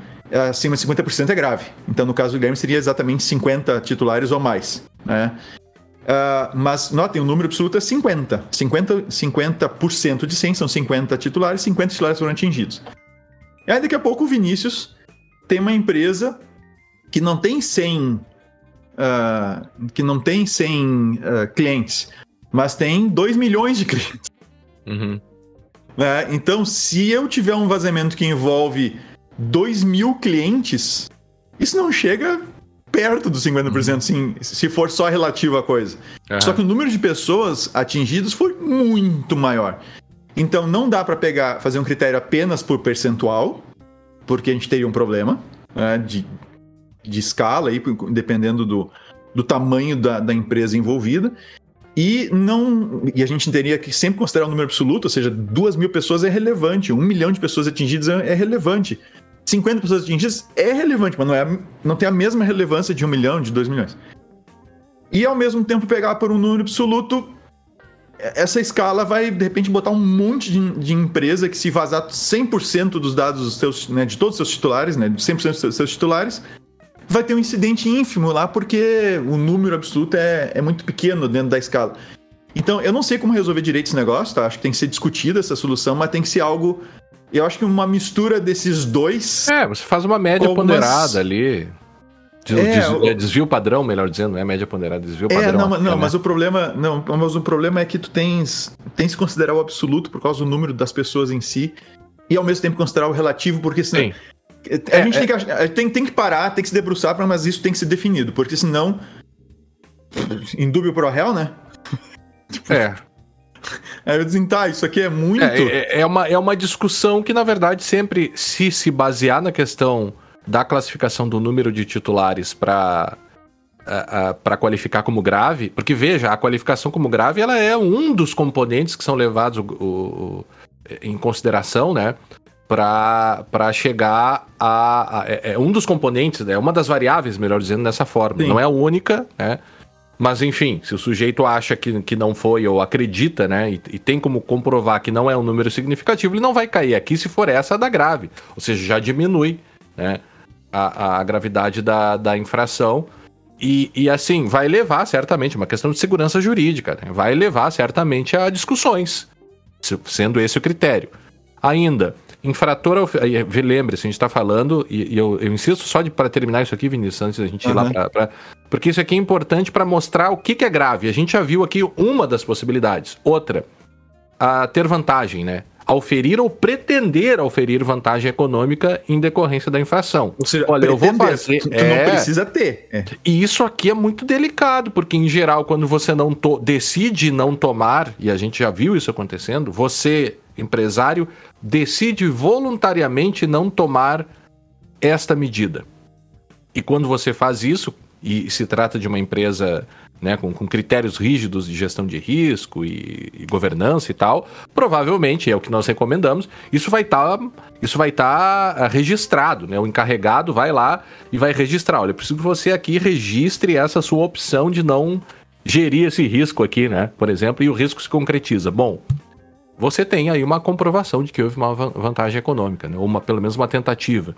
acima de 50% é grave. Então, no caso do Guilherme, seria exatamente 50 titulares ou mais. Né? Uh, mas notem, o número absoluto é 50. 50%, 50 de 100 são 50 titulares, 50 titulares foram atingidos. E aí, daqui a pouco, o Vinícius tem uma empresa que não tem 100, uh, ah, que não tem 100 uh, ah, clientes, mas tem 2 milhões de clientes. Uhum. Uh, então, se eu tiver um vazamento que envolve 2 mil clientes, isso não chega perto dos 50%, uhum. sim, se for só relativo à coisa. Uhum. Só que o número de pessoas atingidas foi muito maior. Então não dá para pegar, fazer um critério apenas por percentual, porque a gente teria um problema né, de, de escala aí, dependendo do, do tamanho da, da empresa envolvida. E não. E a gente teria que sempre considerar um número absoluto, ou seja, duas mil pessoas é relevante, um milhão de pessoas atingidas é, é relevante. 50 pessoas atingidas é relevante, mas não, é, não tem a mesma relevância de um milhão, de dois milhões. E ao mesmo tempo pegar por um número absoluto, essa escala vai de repente botar um monte de, de empresa que se vazar 100% dos dados dos seus, né, de todos os seus titulares, né, de 100% dos seus titulares, vai ter um incidente ínfimo lá porque o número absoluto é, é muito pequeno dentro da escala. Então, eu não sei como resolver direito esse negócio, tá? Acho que tem que ser discutida essa solução, mas tem que ser algo eu acho que uma mistura desses dois. É, você faz uma média algumas... ponderada ali. Des, é, des, desvio padrão, melhor dizendo, não é média ponderada, desvio é, padrão. Não, não é, mas né? o problema, não, mas o problema é que tu tens, tens que considerar o absoluto por causa do número das pessoas em si e ao mesmo tempo considerar o relativo, porque senão Sim. A é, gente tem que, tem, tem que parar, tem que se debruçar, mas isso tem que ser definido, porque senão em dúvio pro réu, né? tipo, é. Aí eu disse, tá, isso aqui é muito. É, é, é, uma, é uma discussão que, na verdade, sempre se se basear na questão da classificação do número de titulares para para qualificar como grave, porque veja, a qualificação como grave ela é um dos componentes que são levados o, o, em consideração, né? Para chegar a, a é, é, um dos componentes, é né, uma das variáveis, melhor dizendo, dessa forma. Sim. Não é a única, né? Mas enfim, se o sujeito acha que, que não foi ou acredita, né, e, e, tem como comprovar que não é um número significativo, ele não vai cair aqui se for essa da grave. Ou seja, já diminui né, a, a gravidade da, da infração. E, e assim, vai levar certamente, uma questão de segurança jurídica, né, vai levar certamente a discussões, sendo esse o critério. Ainda, infrator ao. Lembre-se, a gente está falando, e, e eu, eu, insisto só para terminar isso aqui, Vinícius, antes da gente ir lá para. Porque isso aqui é importante para mostrar o que, que é grave. A gente já viu aqui uma das possibilidades. Outra, a ter vantagem, né? Auferir ou pretender auferir vantagem econômica em decorrência da infração. Ou seja, olha, eu vou fazer. Tu, tu é... não precisa ter. É. E isso aqui é muito delicado, porque em geral, quando você não to... decide não tomar, e a gente já viu isso acontecendo, você, empresário, decide voluntariamente não tomar esta medida. E quando você faz isso, e se trata de uma empresa né, com, com, critérios rígidos de gestão de risco e, e, governança e tal, provavelmente é o que nós recomendamos. Isso vai estar, tá, isso vai estar tá registrado, né? O encarregado vai lá e vai registrar. Olha, preciso que você aqui registre essa sua opção de não gerir esse risco aqui, né? Por exemplo, e o risco se concretiza. Bom, você tem aí uma comprovação de que houve uma vantagem econômica, né? ou uma, pelo menos uma tentativa.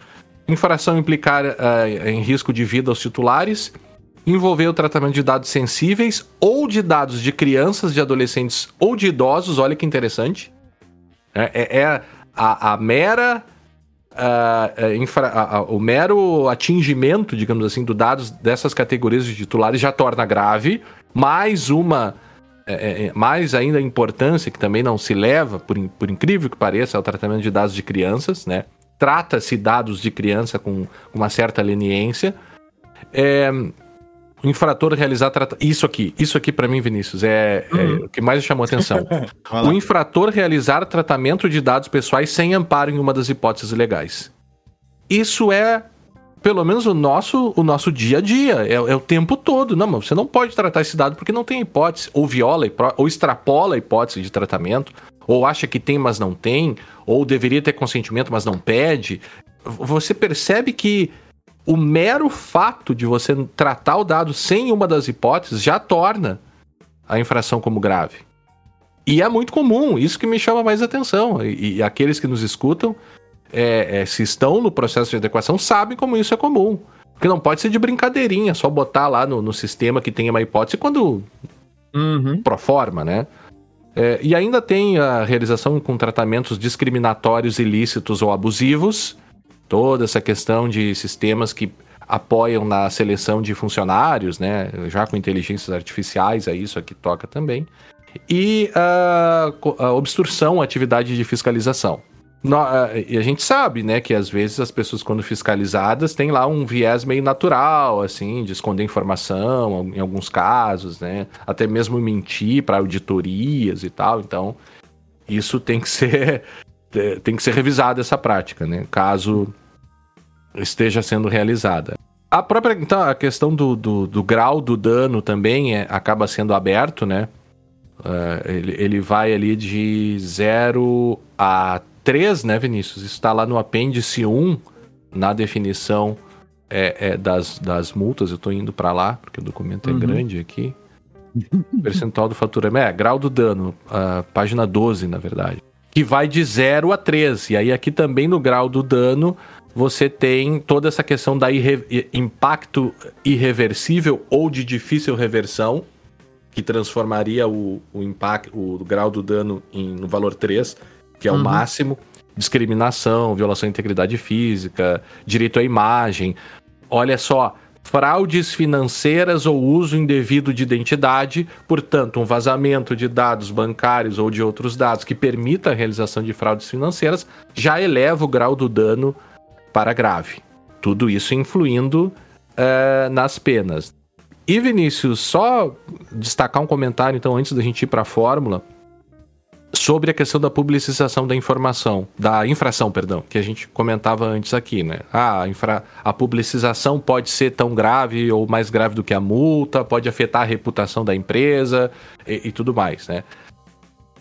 Infração implicar uh, em risco de vida aos titulares, envolver o tratamento de dados sensíveis ou de dados de crianças, de adolescentes ou de idosos, olha que interessante. É, é, é a, a, mera. Uh, infra, a, a, o mero atingimento, digamos assim, do dados dessas categorias de titulares já torna grave. Mais uma. É, é, mais ainda a importância, que também não se leva, por, por incrível que pareça, ao tratamento de dados de crianças, né? trata-se dados de criança com uma certa leniência. É, o infrator realizar isso aqui, isso aqui para mim, Vinícius, é, uhum. é, o que mais chamou atenção. o infrator realizar tratamento de dados pessoais sem amparo em uma das hipóteses legais. Isso é pelo menos o nosso, o nosso dia a dia, é, é, o tempo todo. Não, mas você não pode tratar esse dado porque não tem hipótese, ou viola, ou extrapola a hipótese de tratamento, ou acha que tem, mas não tem, ou deveria ter consentimento, mas não pede. Você percebe que o mero fato de você tratar o dado sem uma das hipóteses já torna a infração como grave. E é muito comum, isso que me chama mais atenção. E, e aqueles que nos escutam, é, é, se estão no processo de adequação, sabem como isso é comum. Porque não pode ser de brincadeirinha, só botar lá no, no sistema que tenha uma hipótese quando. Uhum. Pro forma, né? É, e ainda tem a realização com tratamentos discriminatórios, ilícitos ou abusivos. Toda essa questão de sistemas que apoiam na seleção de funcionários, né? Já com inteligências artificiais, é isso aqui toca também. E a, a obstrução à atividade de fiscalização. No, e a gente sabe, né, que às vezes as pessoas, quando fiscalizadas, têm lá um viés meio natural, assim, de esconder informação, em alguns casos, né? Até mesmo mentir para auditorias e tal. Então, isso tem que ser tem que ser revisada essa prática, né? Caso esteja sendo realizada. A própria então, a questão do, do, do grau do dano também é, acaba sendo aberto, né? Uh, ele, ele vai ali de 0 a 3, né, Vinícius? Está lá no apêndice 1, na definição é, é das, das multas. Eu estou indo para lá, porque o documento é uhum. grande aqui. Percentual do faturamento. É, grau do dano. Uh, página 12, na verdade. Que vai de 0 a 3. E aí, aqui também no grau do dano, você tem toda essa questão da irre impacto irreversível ou de difícil reversão, que transformaria o, o impacto, o grau do dano em, no valor 3 que é uhum. o máximo, discriminação, violação à integridade física, direito à imagem. Olha só, fraudes financeiras ou uso indevido de identidade, portanto, um vazamento de dados bancários ou de outros dados que permita a realização de fraudes financeiras, já eleva o grau do dano para grave. Tudo isso influindo uh, nas penas. E Vinícius, só destacar um comentário então antes da gente ir para a fórmula sobre a questão da publicização da informação, da infração, perdão, que a gente comentava antes aqui, né? Ah, a, infra, a publicização pode ser tão grave ou mais grave do que a multa, pode afetar a reputação da empresa e, e tudo mais, né?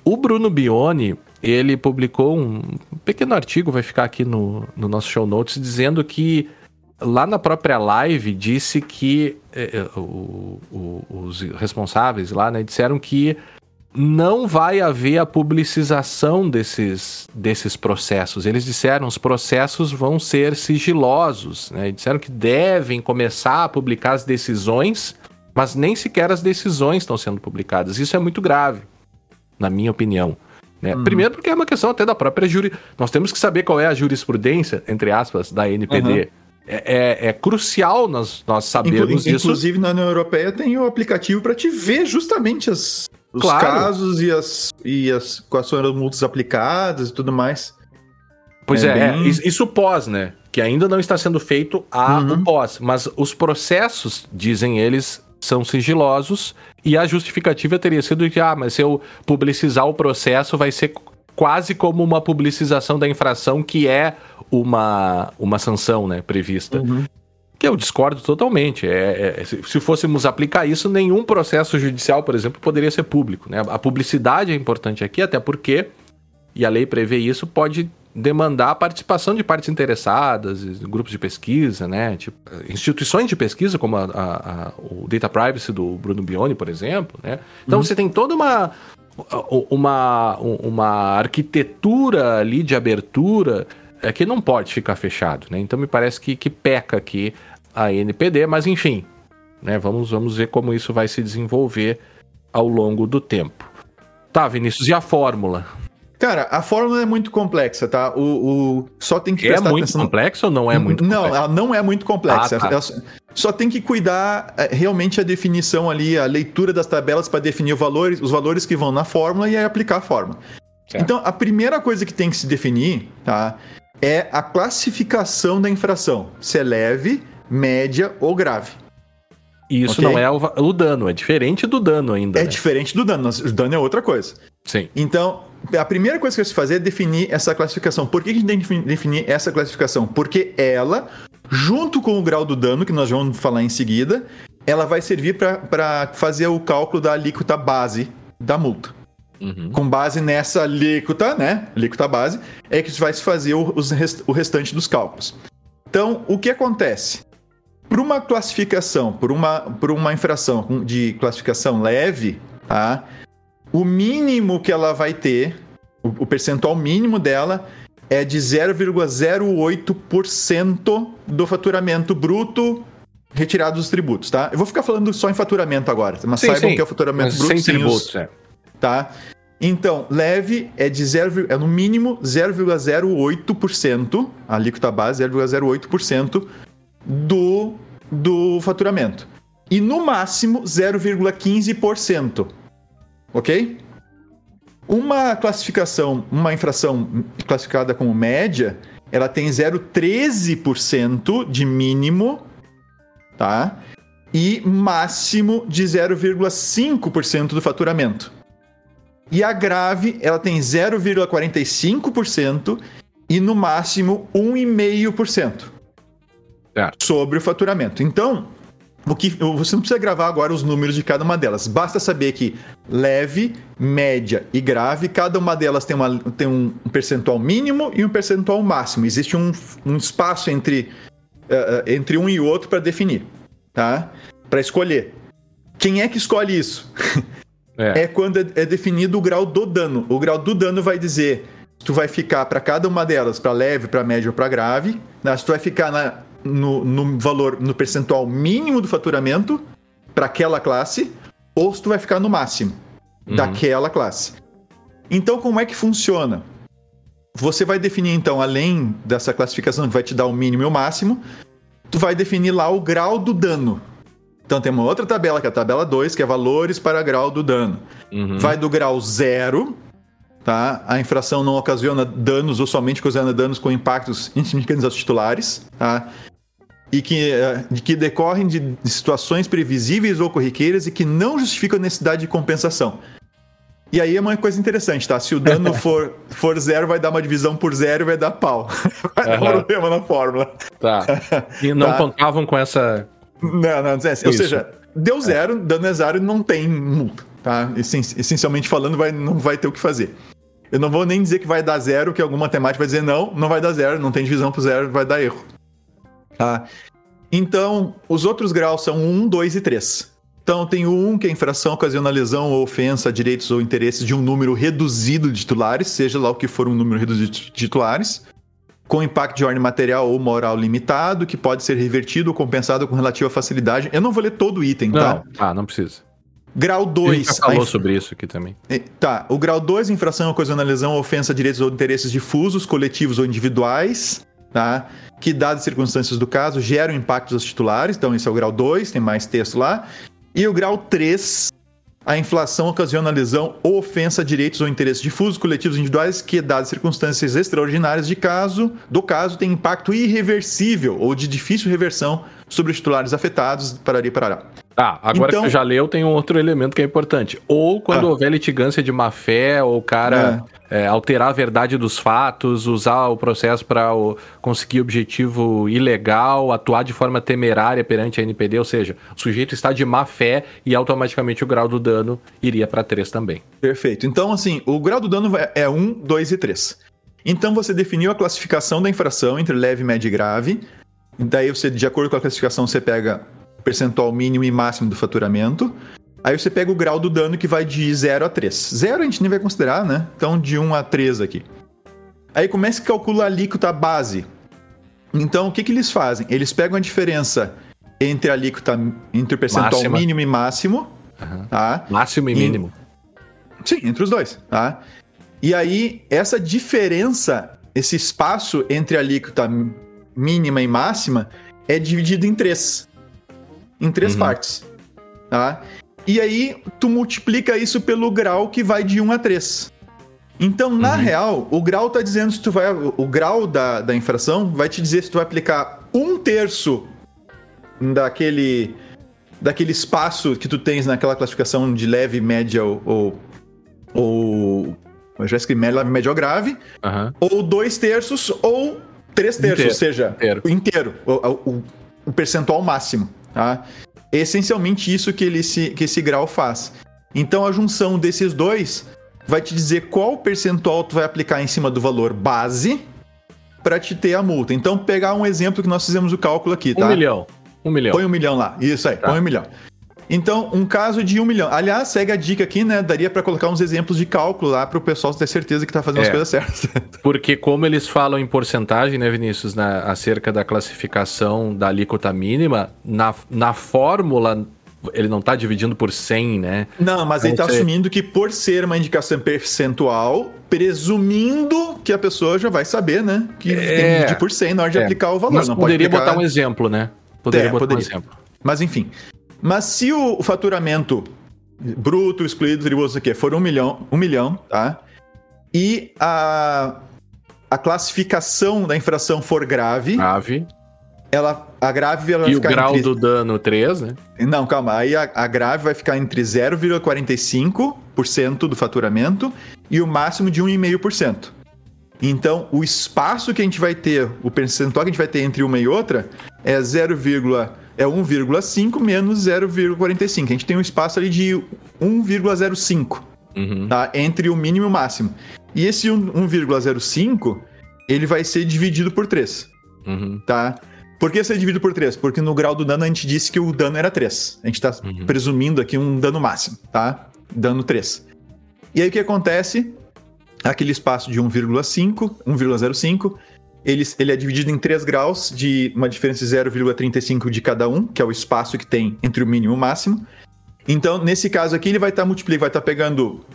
O Bruno Bione, ele publicou um pequeno artigo, vai ficar aqui no, no nosso show notes, dizendo que lá na própria live disse que é, o, o, os responsáveis lá né, disseram que não vai haver a publicização desses, desses processos. Eles disseram os processos vão ser sigilosos. Né? Disseram que devem começar a publicar as decisões, mas nem sequer as decisões estão sendo publicadas. Isso é muito grave, na minha opinião. Né? Uhum. Primeiro, porque é uma questão até da própria juri. Nós temos que saber qual é a jurisprudência, entre aspas, da NPD. Uhum. É, é, é, crucial nós, nós sabermos Inclu isso. Inclusive, na União Europeia tem o aplicativo para te ver justamente as, os claro. casos e as, e as quais foram as multas aplicadas e tudo mais. Pois é, é, bem... é, isso pós, né? Que ainda não está sendo feito a uhum. o pós. Mas os processos, dizem eles, são sigilosos e a justificativa teria sido que, ah, mas se eu publicizar o processo vai ser quase como uma publicização da infração que é uma, uma sanção, né, prevista. Uhum. Que eu discordo totalmente. É, é, se fôssemos aplicar isso, nenhum processo judicial, por exemplo, poderia ser público. Né? A publicidade é importante aqui, até porque, e a lei prevê isso, pode demandar a participação de partes interessadas, grupos de pesquisa, né? Tipo, instituições de pesquisa, como a, a, a, o Data Privacy do Bruno Bione, por exemplo, né? Então uhum. você tem toda uma, uma, uma arquitetura ali de abertura que não pode ficar fechado, né? Então me parece que, que peca aqui a NPD, mas enfim, né? Vamos, vamos ver como isso vai se desenvolver ao longo do tempo. Tá, Vinícius, e a fórmula? Cara, a fórmula é muito complexa, tá? O, o... só tem que é muito atenção... complexa ou não é muito Não, ela não é muito complexa. Ah, tá. Só tem que cuidar é, realmente a definição ali, a leitura das tabelas para definir valores, os valores que vão na fórmula e aí aplicar a fórmula. Certo. Então, a primeira coisa que tem que se definir, tá? É a classificação da infração. Se é leve, média ou grave. Isso okay? não é o, o, dano, é diferente do dano ainda. É né? diferente do dano, o dano é outra coisa. Sim. Então, a primeira coisa que você fazer é definir essa classificação. Por que a gente tem que definir essa classificação? Porque ela, junto com o grau do dano, que nós vamos falar em seguida, ela vai servir para fazer o cálculo da alíquota base da multa. Uhum. Com base nessa alíquota, né? Alíquota base, é que vai se fazer o, o restante dos cálculos. Então, o que acontece? Por uma classificação, por uma, por uma infração de classificação leve, tá? o mínimo que ela vai ter, o, o percentual mínimo dela, é de 0,08% do faturamento bruto retirado dos tributos, tá? Eu vou ficar falando só em faturamento agora, mas sim, saibam sim. que é o faturamento mas bruto sem, sem tributos, os, é. Tá? Então, leve é de 0, é no mínimo 0,08%, a alíquota base 0,08% do do faturamento. E no máximo 0,15% ok? Uma classificação, uma infração classificada como média, ela tem 0,13% de mínimo, tá? E máximo de 0,5% do faturamento. E a grave, ela tem 0,45% e no máximo 1,5% sobre o faturamento. Então, o que você não precisa gravar agora os números de cada uma delas. Basta saber que leve, média e grave, cada uma delas tem, uma, tem um percentual mínimo e um percentual máximo. Existe um, um espaço entre, uh, entre um e outro para definir, tá? Para escolher. Quem é que escolhe isso? É, é quando é, é definido o grau do dano. O grau do dano vai dizer tu vai ficar para cada uma delas, para leve, para médio ou para grave. Né? Se tu vai ficar na, no, no valor, no percentual mínimo do faturamento para aquela classe, ou se tu vai ficar no máximo uhum. daquela classe. Então, como é que funciona? Você vai definir, então, além dessa classificação que vai te dar o mínimo e o máximo, tu vai definir lá o grau do dano. Então tem uma outra tabela, que é a tabela 2, que é valores para grau do dano. Uhum. Vai do grau 0, tá? A infração não ocasiona danos ou somente ocasiona danos com impactos insignificantes aos titulares, tá? e que, eh, que decorrem de, de situações previsíveis ou corriqueiras e que não justificam a necessidade de compensação. E aí é uma coisa interessante, tá? Se o dano for, for zero, vai dar uma divisão por zero e vai dar pau. Vai dar uhum. problema na fórmula. Tá. E não tá. contavam com essa. Não, não, é, ou seja, deu zero, é. dano é zero e não tem multa, tá? Essencialmente falando, vai, não vai ter o que fazer. Eu não vou nem dizer que vai dar zero, que algum matemático vai dizer não, não vai dar zero, não tem divisão por zero, vai dar erro. Tá? Então, os outros graus são 1, 2 e 3. Então, tem o 1, que é infração ocasiona lesão ou ofensa a direitos ou interesses de um número reduzido de titulares, seja lá o que for um número reduzido de titulares, com impacto de ordem material ou moral limitado, que pode ser revertido ou compensado com relativa facilidade. Eu não vou ler todo o item, não. tá? Ah, não precisa. Grau 2. A gente já falou inf... sobre isso aqui também. Tá. O grau 2, infração ocasiona lesão ofensa a direitos ou interesses difusos, coletivos ou individuais, tá? Que, dadas as circunstâncias do caso, geram impactos aos titulares. Então, esse é o grau 2, tem mais texto lá. E o grau 3, a inflação ocasiona lesão ou ofensa a direitos ou interesses difusos, coletivos individuais que, dadas circunstâncias extraordinárias de caso, do caso, tem impacto irreversível ou de difícil reversão sobre os titulares afetados, parari parará. Ah, agora então, que tu já leu, tem um outro elemento que é importante. Ou quando ah, houver litigância de má fé, ou o cara é. É, alterar a verdade dos fatos, usar o processo para conseguir objetivo ilegal, atuar de forma temerária perante a NPD, ou seja, o sujeito está de má fé e automaticamente o grau do dano iria para 3 também. Perfeito. Então, assim, o grau do dano é 1, 2 e 3. Então você definiu a classificação da infração entre leve, médio e grave. Daí você, de acordo com a classificação, você pega percentual mínimo e máximo do faturamento. Aí você pega o grau do dano que vai de 0 a 3. 0 a gente nem vai considerar, né? Então de 1 a 3 aqui. Aí começa a calcular a alíquota base. Então o que, que eles fazem? Eles pegam a diferença entre a alíquota, entre o percentual Máxima. mínimo e máximo. Uhum. Tá? Máximo e, e mínimo. Sim, entre os dois. Tá? E aí, essa diferença, esse espaço entre a alíquota mínima e máxima, é dividido em três em três uhum. partes. Tá? E aí, tu multiplica isso pelo grau que vai de 1 a 3. Então, na uhum. real, o grau tá dizendo se tu vai. O grau da, da infração vai te dizer se tu vai aplicar um terço daquele. daquele espaço que tu tens naquela classificação de leve, média ou. ou, ou eu já escrevi leve, média ou grave. Uhum. Ou dois terços, ou três terços, inteiro. ou seja, inteiro. inteiro o, o, o percentual máximo. Tá? É essencialmente isso que, ele se, que esse grau faz. Então a junção desses dois vai te dizer qual percentual tu vai aplicar em cima do valor base para te ter a multa. Então, pegar um exemplo que nós fizemos o cálculo aqui, tá? Um milhão. Um milhão. Põe um milhão lá. Isso aí, tá. põe um milhão. Então, um caso de um milhão. Aliás, segue a dica aqui, né? Daria para colocar uns exemplos de cálculo lá para o pessoal ter certeza que tá fazendo é, as coisas certas. Porque como eles falam em porcentagem, né, Vinícius, na, acerca da classificação da alíquota mínima, na, na fórmula ele não está dividindo por 100, né? Não, mas ele está assumindo que por ser uma indicação percentual, presumindo que a pessoa já vai saber, né? Que é, tem que dividir por 100 na hora de é. aplicar o valor. Mas não poderia pode botar um exemplo, né? Poderia é, botar poderia. um exemplo. Mas enfim, mas se o faturamento bruto, excluído, tributos, aqui, for um milhão, um milhão, tá? E a, a classificação da infração for grave. Grave. Ela, a grave ela vai e o grau entre... do dano 3, né? Não, calma. Aí a, a grave vai ficar entre 0,45% do faturamento e o máximo de 1,5%. Então, o espaço que a gente vai ter, o percentual que a gente vai ter entre uma e outra é 0,45% é 1,5 menos 0,45. A gente tem um espaço ali de 1,05, uhum. tá? Entre o mínimo e o máximo. E esse 1,05, ele vai ser dividido por 3, uhum. tá? Por que ser dividido por 3? Porque no grau do dano a gente disse que o dano era 3. A gente tá uhum. presumindo aqui um dano máximo, tá? Dano 3. E aí o que acontece? Aquele espaço de 1,5, 1,05 ele, ele é dividido em três graus, de uma diferença de 0,35 de cada um, que é o espaço que tem entre o mínimo e o máximo. Então, nesse caso aqui, ele vai estar tá multiplicando, vai estar tá pegando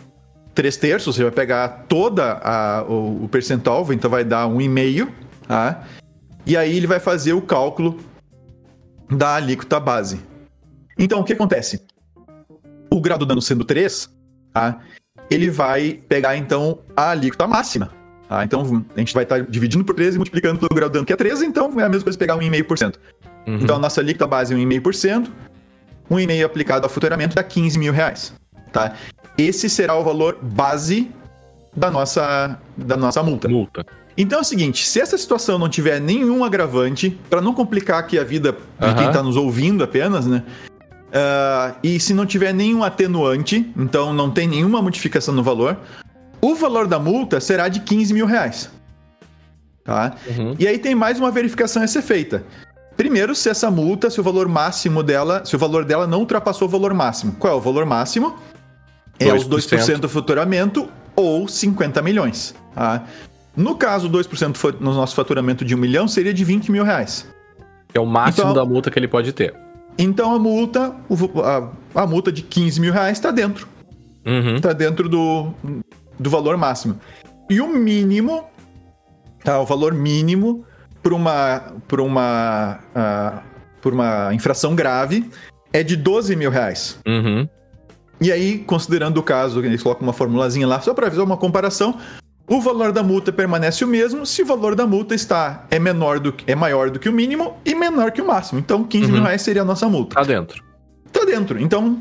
3 terços, você vai pegar toda a, o, o, percentual, então vai dar 1,5, tá? E aí ele vai fazer o cálculo da alíquota base. Então, o que acontece? O grau do dano sendo 3, tá? ele vai pegar, então, a alíquota máxima, ah, então a gente vai estar tá dividindo por 13 e multiplicando pelo grau de dano, que é 13, então é a mesma coisa pegar 1,5%. Uhum. Então a nossa alíquota base é 1,5%, 1,5% aplicado ao futuramento dá 15 mil reais. Tá? Esse será o valor base da nossa, da nossa multa. Multa. Então é o seguinte, se essa situação não tiver nenhum agravante, para não complicar aqui a vida de uhum. quem está nos ouvindo apenas, né? Uh, e se não tiver nenhum atenuante, então não tem nenhuma modificação no valor, o valor da multa será de 15 mil reais. Tá? Uhum. E aí tem mais uma verificação a ser feita. Primeiro, se essa multa, se o valor máximo dela, se o valor dela não ultrapassou o valor máximo. Qual é o valor máximo? É os 2% do faturamento ou 50 milhões. Tá? No caso, 2% fo- no nosso faturamento de 1 milhão seria de 20 mil reais. É o máximo Então- da multa que ele pode ter. Então a multa, a, a multa de 15 mil reais está dentro. Uhum. Está dentro do, do valor máximo. E o mínimo, tá? O valor mínimo para uma, por uma, ah, por uma infração grave é de 12 mil reais. Uhum. E aí, considerando o caso, eles colocam uma formulazinha lá só para fazer uma comparação. O valor da multa permanece o mesmo se o valor da multa está é menor do que- é maior do que o mínimo e menor que o máximo. Então, 15 mil Uhum. reais seria a nossa multa. Tá dentro. Tá dentro. Então,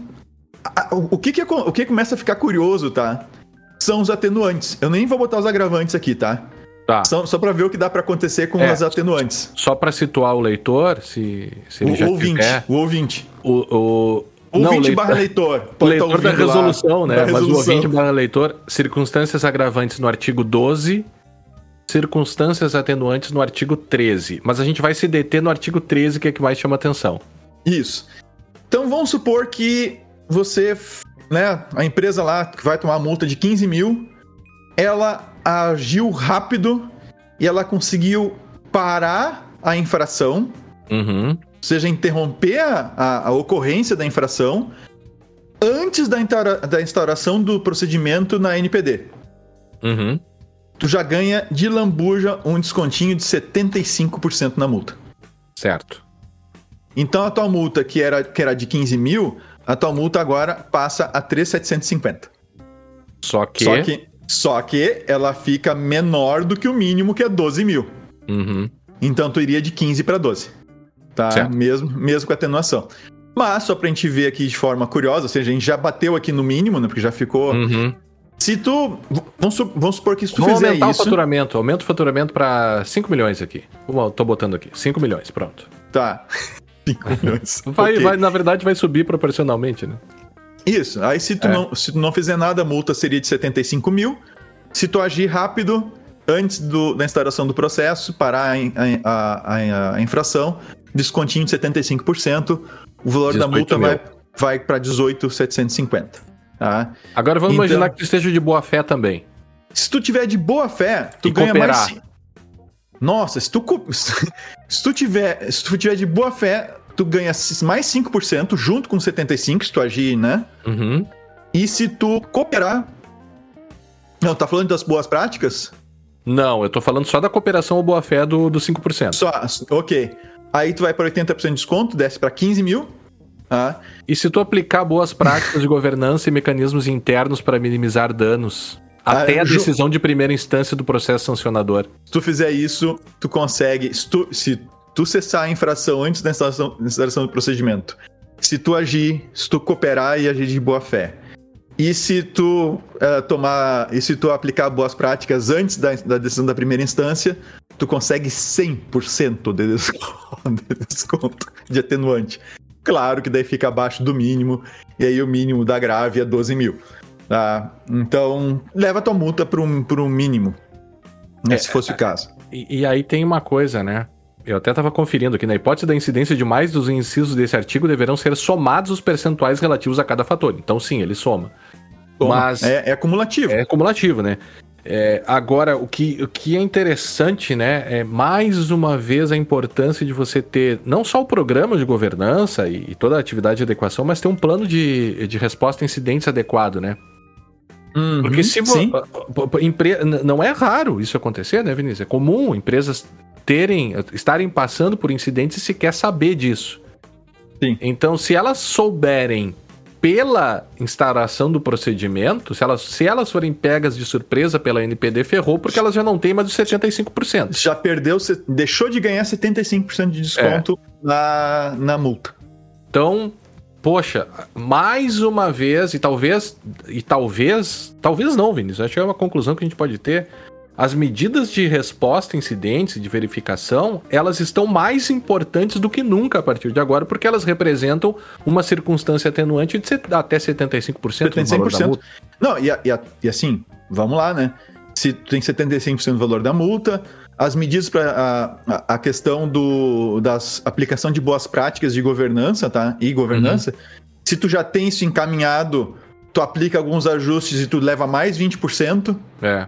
a- o que que, o que começa a ficar curioso, tá? São os atenuantes. Eu nem vou botar os agravantes aqui, tá? Tá. Só, só para ver o que dá para acontecer com É. os atenuantes. Só pra situar o leitor, se, se ele O já ouvinte, o ouvinte. O, o... Ouvinte leitor- barra leitor. O Pode tá leitor da ouvindo lá, resolução, né? da Mas o resolução. ouvinte barra leitor, circunstâncias agravantes no artigo 12, circunstâncias atenuantes no artigo 13. Mas a gente vai se deter no artigo 13, que é que mais chama atenção. Isso. Então vamos supor que você, né, a empresa lá que vai tomar uma multa de 15 mil, ela agiu rápido e ela conseguiu parar a infração, Uhum. ou seja, interromper a, a- a ocorrência da infração antes da, da instauração do procedimento na NPD. Uhum. Tu já ganha de lambuja um descontinho de 75% na multa. Certo. Então a tua multa, que era, que era de 15 mil, a tua multa agora passa a 3,750. Só que. Só que, só que ela fica menor do que o mínimo, que é 12 mil. Uhum. Então tu iria de 15 para 12. Tá? Certo. Mesmo, mesmo com atenuação. Mas, só pra gente ver aqui de forma curiosa, ou seja, a gente já bateu aqui no mínimo, né? Porque já ficou. Uhum. Se tu. Vamos, su- vamos supor que se tu Vamos fizer aumentar isso. o faturamento. Aumenta o faturamento pra 5 milhões aqui. Tô botando aqui. 5 milhões, pronto. Tá. 5 milhões. Vai, Ok. vai, na verdade, vai subir proporcionalmente, né? Isso. Aí se tu, É. não, se tu não fizer nada, a multa seria de 75 mil. Se tu agir rápido, antes do- da instauração do processo, parar a, a- a- a infração, descontinho de 75%, o valor da 18 multa mil. vai, vai para 18,750. Tá? Agora vamos Então- imaginar que tu esteja de boa fé também. Se tu tiver de boa fé, tu E ganha cooperar. mais. Nossa, se tu, se tu tiver, se tu tiver de boa fé, tu ganha mais 5% junto com 75 se tu agir, né? Uhum. E se tu cooperar. Não, tá falando das boas práticas? Não, eu tô falando só da cooperação ou boa fé do, do 5%. Só, ok. Aí tu vai para 80% de desconto, desce para 15 mil. Tá? E se tu aplicar boas práticas de governança e mecanismos internos para minimizar danos, Ah, até a ju- decisão de primeira instância do processo sancionador. Se tu fizer isso, tu consegue. Se tu, se tu cessar a infração antes da instalação, da instalação do procedimento, se tu agir, se tu cooperar e agir de boa fé, e se tu eh, tomar. E se tu aplicar boas práticas antes da, da decisão da primeira instância, tu consegue 100% de desconto, de desconto de atenuante. Claro que daí fica abaixo do mínimo, e aí o mínimo da grave é 12 mil. Tá? Então, leva tua multa para um, pra um mínimo, né, É, se fosse o caso. E, e aí tem uma coisa, né? Eu até estava conferindo aqui, na hipótese da incidência de mais dos incisos desse artigo, deverão ser somados os percentuais relativos a cada fator. Então, sim, ele soma. Toma. Mas É, é acumulativo. é cumulativo, né? É, agora, o que, o que é interessante, né, é mais uma vez a importância de você ter não só o programa de governança e, e toda a atividade de adequação, mas ter um plano de, de resposta a incidentes adequado, né? Porque se. Sim. empre- não é raro isso acontecer, né, Vinícius? É comum empresas terem, estarem passando por incidentes e sequer saber disso. Sim. Então, se elas souberem pela instauração do procedimento, se elas, se elas forem pegas de surpresa pela NPD, ferrou, porque elas já não têm mais dos 75%. Já perdeu, deixou de ganhar 75% de desconto É. na, na multa. Então, poxa, mais uma vez, e talvez, e talvez, talvez não, Vinícius, acho que é uma conclusão que a gente pode ter. As medidas de resposta a incidentes, de verificação, elas estão mais importantes do que nunca a partir de agora, porque elas representam uma circunstância atenuante de até 75%, do valor da 75%. multa. Não, e, e e assim, vamos lá, né? Se tu tem 75% do valor da multa, as medidas para a, a, questão do, das aplicação de boas práticas de governança, tá? E governança. Uhum. Se tu já tem isso encaminhado, tu aplica alguns ajustes e tu leva mais 20%. É.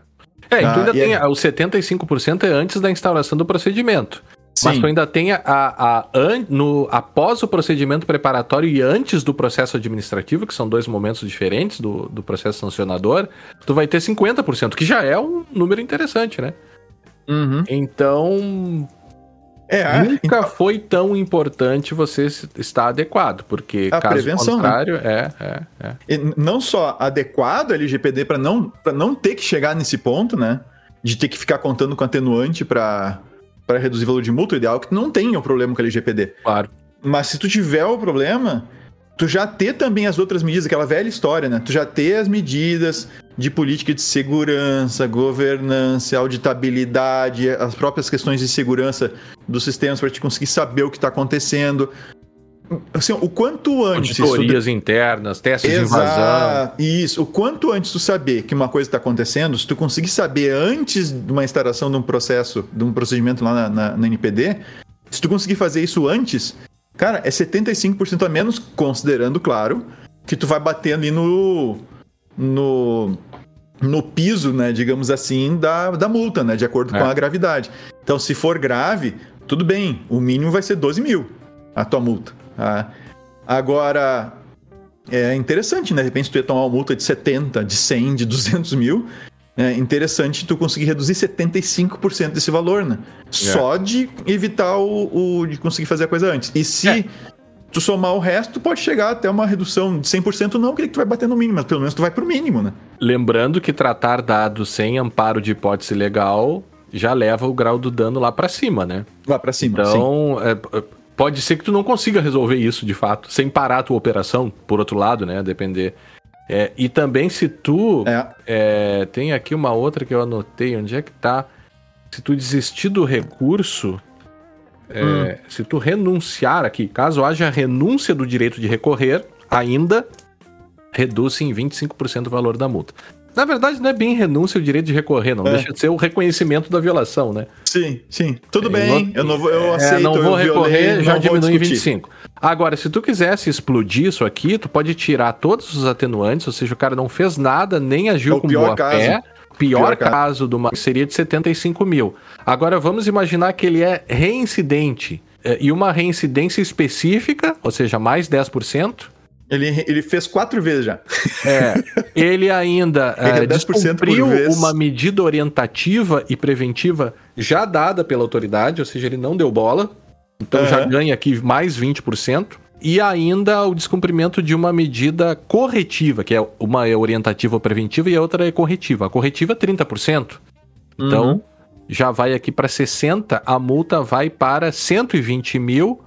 É, tá? tu ainda tem. É... O 75% é antes da instauração do procedimento. Sim. Mas tu ainda tem a, a, a, no, após o procedimento preparatório e antes do processo administrativo, que são dois momentos diferentes do, do processo sancionador, tu vai ter 50%, que já é um número interessante, né? Uhum. Então. É, nunca então... foi tão importante você estar adequado, porque a caso prevenção, né? contrário, né? é, é, é. E não só adequado a LGPD para não, não ter que chegar nesse ponto, né? De ter que ficar contando com atenuante para para reduzir o valor de multa, o ideal é que tu não tenha o problema com a LGPD. Claro. Mas se tu tiver o problema, tu já ter também as outras medidas, aquela velha história, né? Tu já ter as medidas de política de segurança, governança, auditabilidade, as próprias questões de segurança dos sistemas para te conseguir saber o que está acontecendo. Assim, o quanto antes. Auditorias internas, testes Exato, de invasão. Isso. O quanto antes tu saber que uma coisa está acontecendo, se tu conseguir saber antes de uma instalação de um processo, de um procedimento lá na, na, na NPD, se tu conseguir fazer isso antes, cara, é 75% a menos, considerando, claro, que tu vai bater ali no. no no piso, né, digamos assim, da, da multa, né, de acordo é. com a gravidade. Então, se for grave, tudo bem, o mínimo vai ser 12 mil a tua multa. Ah, agora, é interessante, né? De repente tu ia tomar uma multa de 70, de 100, de 200 mil. É interessante tu conseguir reduzir 75% desse valor, né? É. Só de evitar o, o, de conseguir fazer a coisa antes. E se é. tu somar o resto, pode chegar até uma redução de 100%, não porque tu vai bater no mínimo, mas pelo menos tu vai pro mínimo, né? Lembrando que tratar dados sem amparo de hipótese legal já leva o grau do dano lá para cima, né? Lá para cima, Então, é, pode ser que tu não consiga resolver isso de fato, sem parar a tua operação, por outro lado, né? Depender. É, e também se tu. É. É, tem aqui uma outra que eu anotei, onde é que tá? Se tu desistir do recurso. É, hum. Se tu renunciar aqui, caso haja renúncia do direito de recorrer, ainda reduz em 25% o valor da multa. Na verdade, não é bem renúncia o direito de recorrer, não. É. Deixa de ser o reconhecimento da violação, né? Sim, sim. Tudo é, bem, eu, não vou, eu aceito. É, não vou recorrer, violei, já diminui em 25. Agora, se tu quisesse explodir isso aqui, tu pode tirar todos os atenuantes, ou seja, o cara não fez nada, nem agiu é com boa caso. fé. Pior, pior caso do seria de 75 mil. Agora, vamos imaginar que ele é reincidente. É, e uma reincidência específica, ou seja, mais 10%, ele, ele fez quatro vezes já. É. Ele ainda é, descumpriu uma medida orientativa e preventiva já dada pela autoridade, ou seja, ele não deu bola. Então uhum. já ganha aqui mais 20%. E ainda o descumprimento de uma medida corretiva, que é uma é orientativa ou preventiva e a outra é corretiva. A corretiva é 30%. Então, uhum. já vai aqui para 60%, a multa vai para 120 mil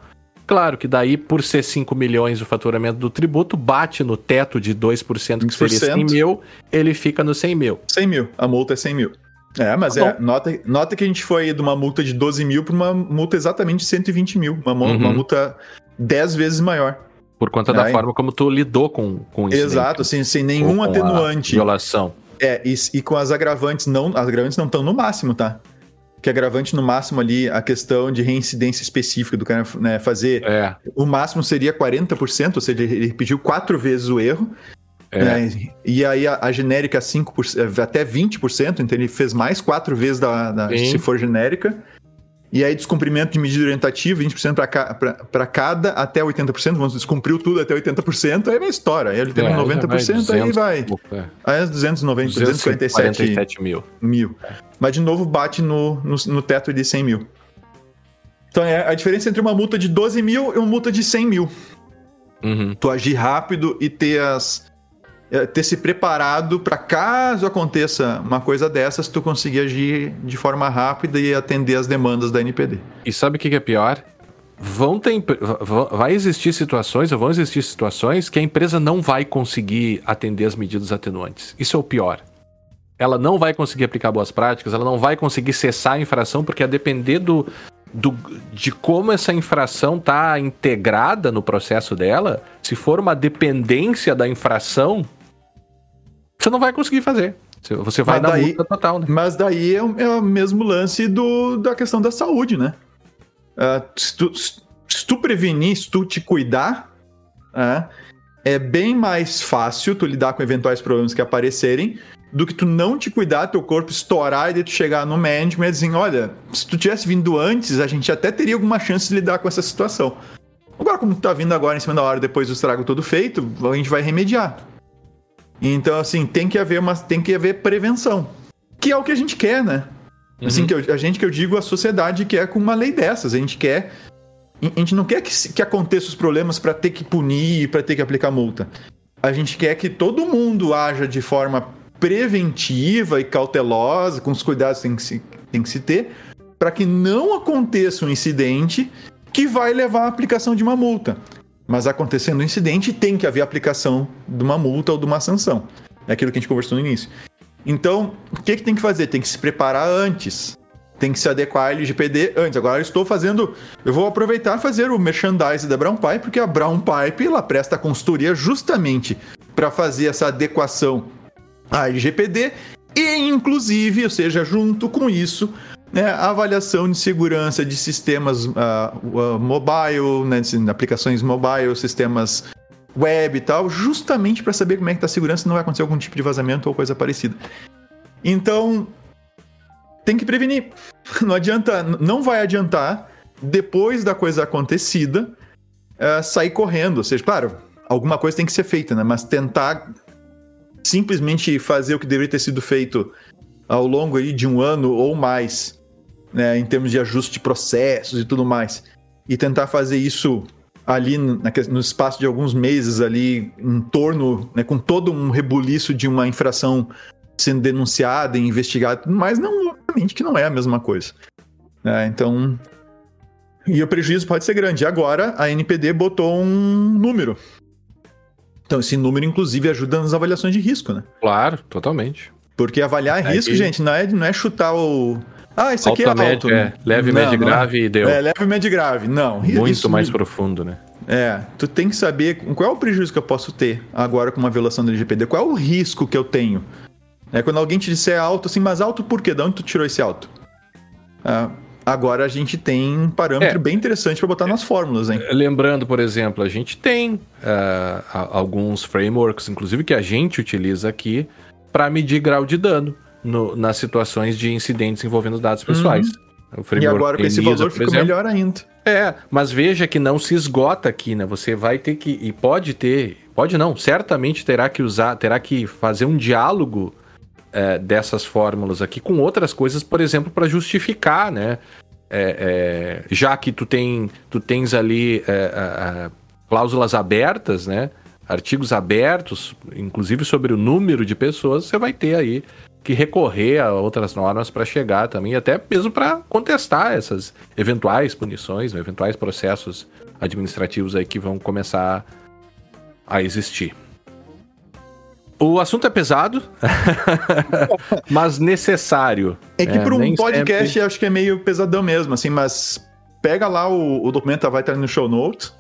Claro que daí, por ser 5 milhões o faturamento do tributo, bate no teto de 2%, que 20%. seria 100 mil, ele fica no 100 mil. 100 mil, a multa é 100 mil. É, mas tá é, nota, nota que a gente foi de uma multa de 12 mil para uma multa exatamente de 120 mil. Uma, uhum. uma multa 10 vezes maior. Por conta é, da forma como tu lidou com, com isso. Exato, assim, sem nenhum atenuante. Violação. É, e, e com as agravantes não. As agravantes não estão no máximo, tá? Que agravante no máximo ali a questão de reincidência específica do cara né, fazer. É. O máximo seria 40%, ou seja, ele pediu quatro vezes o erro. É. Né, e aí a, a genérica 5%, até 20%, então ele fez mais quatro vezes da, da se for genérica. E aí, descumprimento de medida orientativa, 20% para cada até 80%. Vamos descumpriu tudo até 80%, aí vai história. Aí ele tem é, 90%, aí vai. É. Aí é 290, 247 mil. mil. Mas de novo bate no, no, no, teto de 100 mil. Então é a diferença entre uma multa de 12 mil e uma multa de 100 mil. Uhum. Tu agir rápido e ter as é, ter se preparado para caso aconteça uma coisa dessas, tu conseguir agir de forma rápida e atender as demandas da NPD. E sabe o que é pior? Vão ter, vai existir situações, ou vão existir situações que a empresa não vai conseguir atender as medidas atenuantes. Isso é o pior. Ela não vai conseguir aplicar boas práticas, ela não vai conseguir cessar a infração, porque a depender do, do, de como essa infração está integrada no processo dela, se for uma dependência da infração, você não vai conseguir fazer. Você vai Mas na daí- multa total, né? Mas daí é o, é o mesmo lance do, da questão da saúde, né? Ah, se, tu, se tu prevenir, se tu te cuidar, ah, é bem mais fácil tu lidar com eventuais problemas que aparecerem do que tu não te cuidar, teu corpo estourar e daí tu chegar no management e dizer, olha, se tu tivesse vindo antes, a gente até teria alguma chance de lidar com essa situação. Agora, como tu tá vindo agora em cima da hora, depois do estrago todo feito, a gente vai remediar. Então, assim, tem que haver uma, tem que haver prevenção. Que é o que a gente quer, né? Assim, que eu- a gente que eu digo, a sociedade quer com uma lei dessas. A gente quer. A gente não quer que, que aconteça os problemas para ter que punir, para ter que aplicar multa. A gente quer que todo mundo haja de forma preventiva e cautelosa, com os cuidados que tem que se, tem que se ter, para que não aconteça um incidente que vai levar à aplicação de uma multa. Mas acontecendo um incidente, tem que haver aplicação de uma multa ou de uma sanção. É aquilo que a gente conversou no início. Então, o que, que tem que fazer? Tem que se preparar antes. Tem que se adequar à LGPD antes. Agora eu estou fazendo. Eu vou aproveitar fazer o merchandising da Brown Pipe, porque a Brown Pipe ela presta consultoria justamente para fazer essa adequação à LGPD e, inclusive, ou seja, junto com isso, a avaliação de segurança de sistemas ah, mobile, né, aplicações mobile, sistemas web e tal, justamente para saber como é que tá a segurança e não vai acontecer algum tipo de vazamento ou coisa parecida. Então, tem que prevenir. Não adianta, não vai adiantar depois da coisa acontecida eh, sair correndo. Ou seja, claro, alguma coisa tem que ser feita, né? Mas tentar simplesmente fazer o que deveria ter sido feito ao longo de um ano ou mais, né, em termos de ajuste de processos e tudo mais, e tentar fazer isso ali no espaço de alguns meses ali em torno, né, com todo um rebuliço de uma infração sendo denunciada e investigada, mas não, obviamente que não é a mesma coisa. né? então, e o prejuízo pode ser grande. E agora a NPD botou um número. Então esse número inclusive ajuda nas avaliações de risco, né? Claro, totalmente. Porque avaliar É risco, que- gente, não é, não é chutar o. Ah, isso aqui é Alto, médio, é. Leve, Não, médio, não é. grave e deu. É, leve, médio grave. Não. Muito isso- mais profundo, né? É, tu tem que saber qual é o prejuízo que eu posso ter agora com uma violação do LGPD. Qual é o risco que eu tenho? É quando alguém te disser alto, assim, mas alto por quê? De onde tu tirou esse alto? Ah, agora a gente tem um parâmetro É. bem interessante para botar nas fórmulas, hein? Lembrando, por exemplo, a gente tem a- alguns frameworks, inclusive que a gente utiliza aqui, para medir grau de dano no- nas situações de incidentes envolvendo dados pessoais. O Uhum. E agora com esse valor fica exemplo. melhor ainda. É, mas veja que não se esgota aqui, né? Você vai ter que e pode ter, pode não, certamente terá que usar, terá que fazer um diálogo é, dessas fórmulas aqui com outras coisas, por exemplo, para justificar, né? É, é, já que tu tem, tu tens ali é, cláusulas abertas, né? Artigos abertos, inclusive sobre o número de pessoas, você vai ter aí que recorrer a outras normas para chegar também, até mesmo para contestar essas eventuais punições, né, eventuais processos administrativos aí que vão começar a existir. O assunto é pesado, mas necessário. É que É, para um podcast sempre- acho que é meio pesadão mesmo, assim, mas pega lá o, o documento, vai estar no show notes,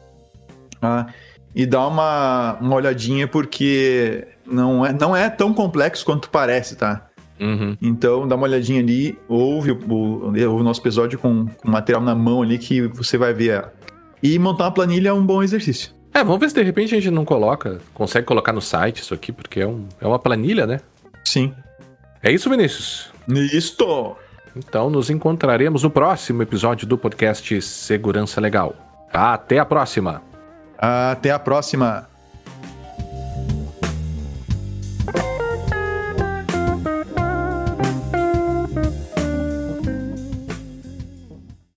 ah, e dá uma, uma olhadinha, porque não é, não é tão complexo quanto parece, tá? Uhum. Então dá uma olhadinha ali, ouve o, o- o nosso episódio com, com material na mão ali que você vai ver. E montar uma planilha é um bom exercício. É, vamos ver se de repente a gente não coloca, consegue colocar no site isso aqui, porque é, um, é uma planilha, né? Sim. É isso, Vinícius? Isto! Então nos encontraremos no próximo episódio do podcast Segurança Legal. Até a próxima! Até a próxima!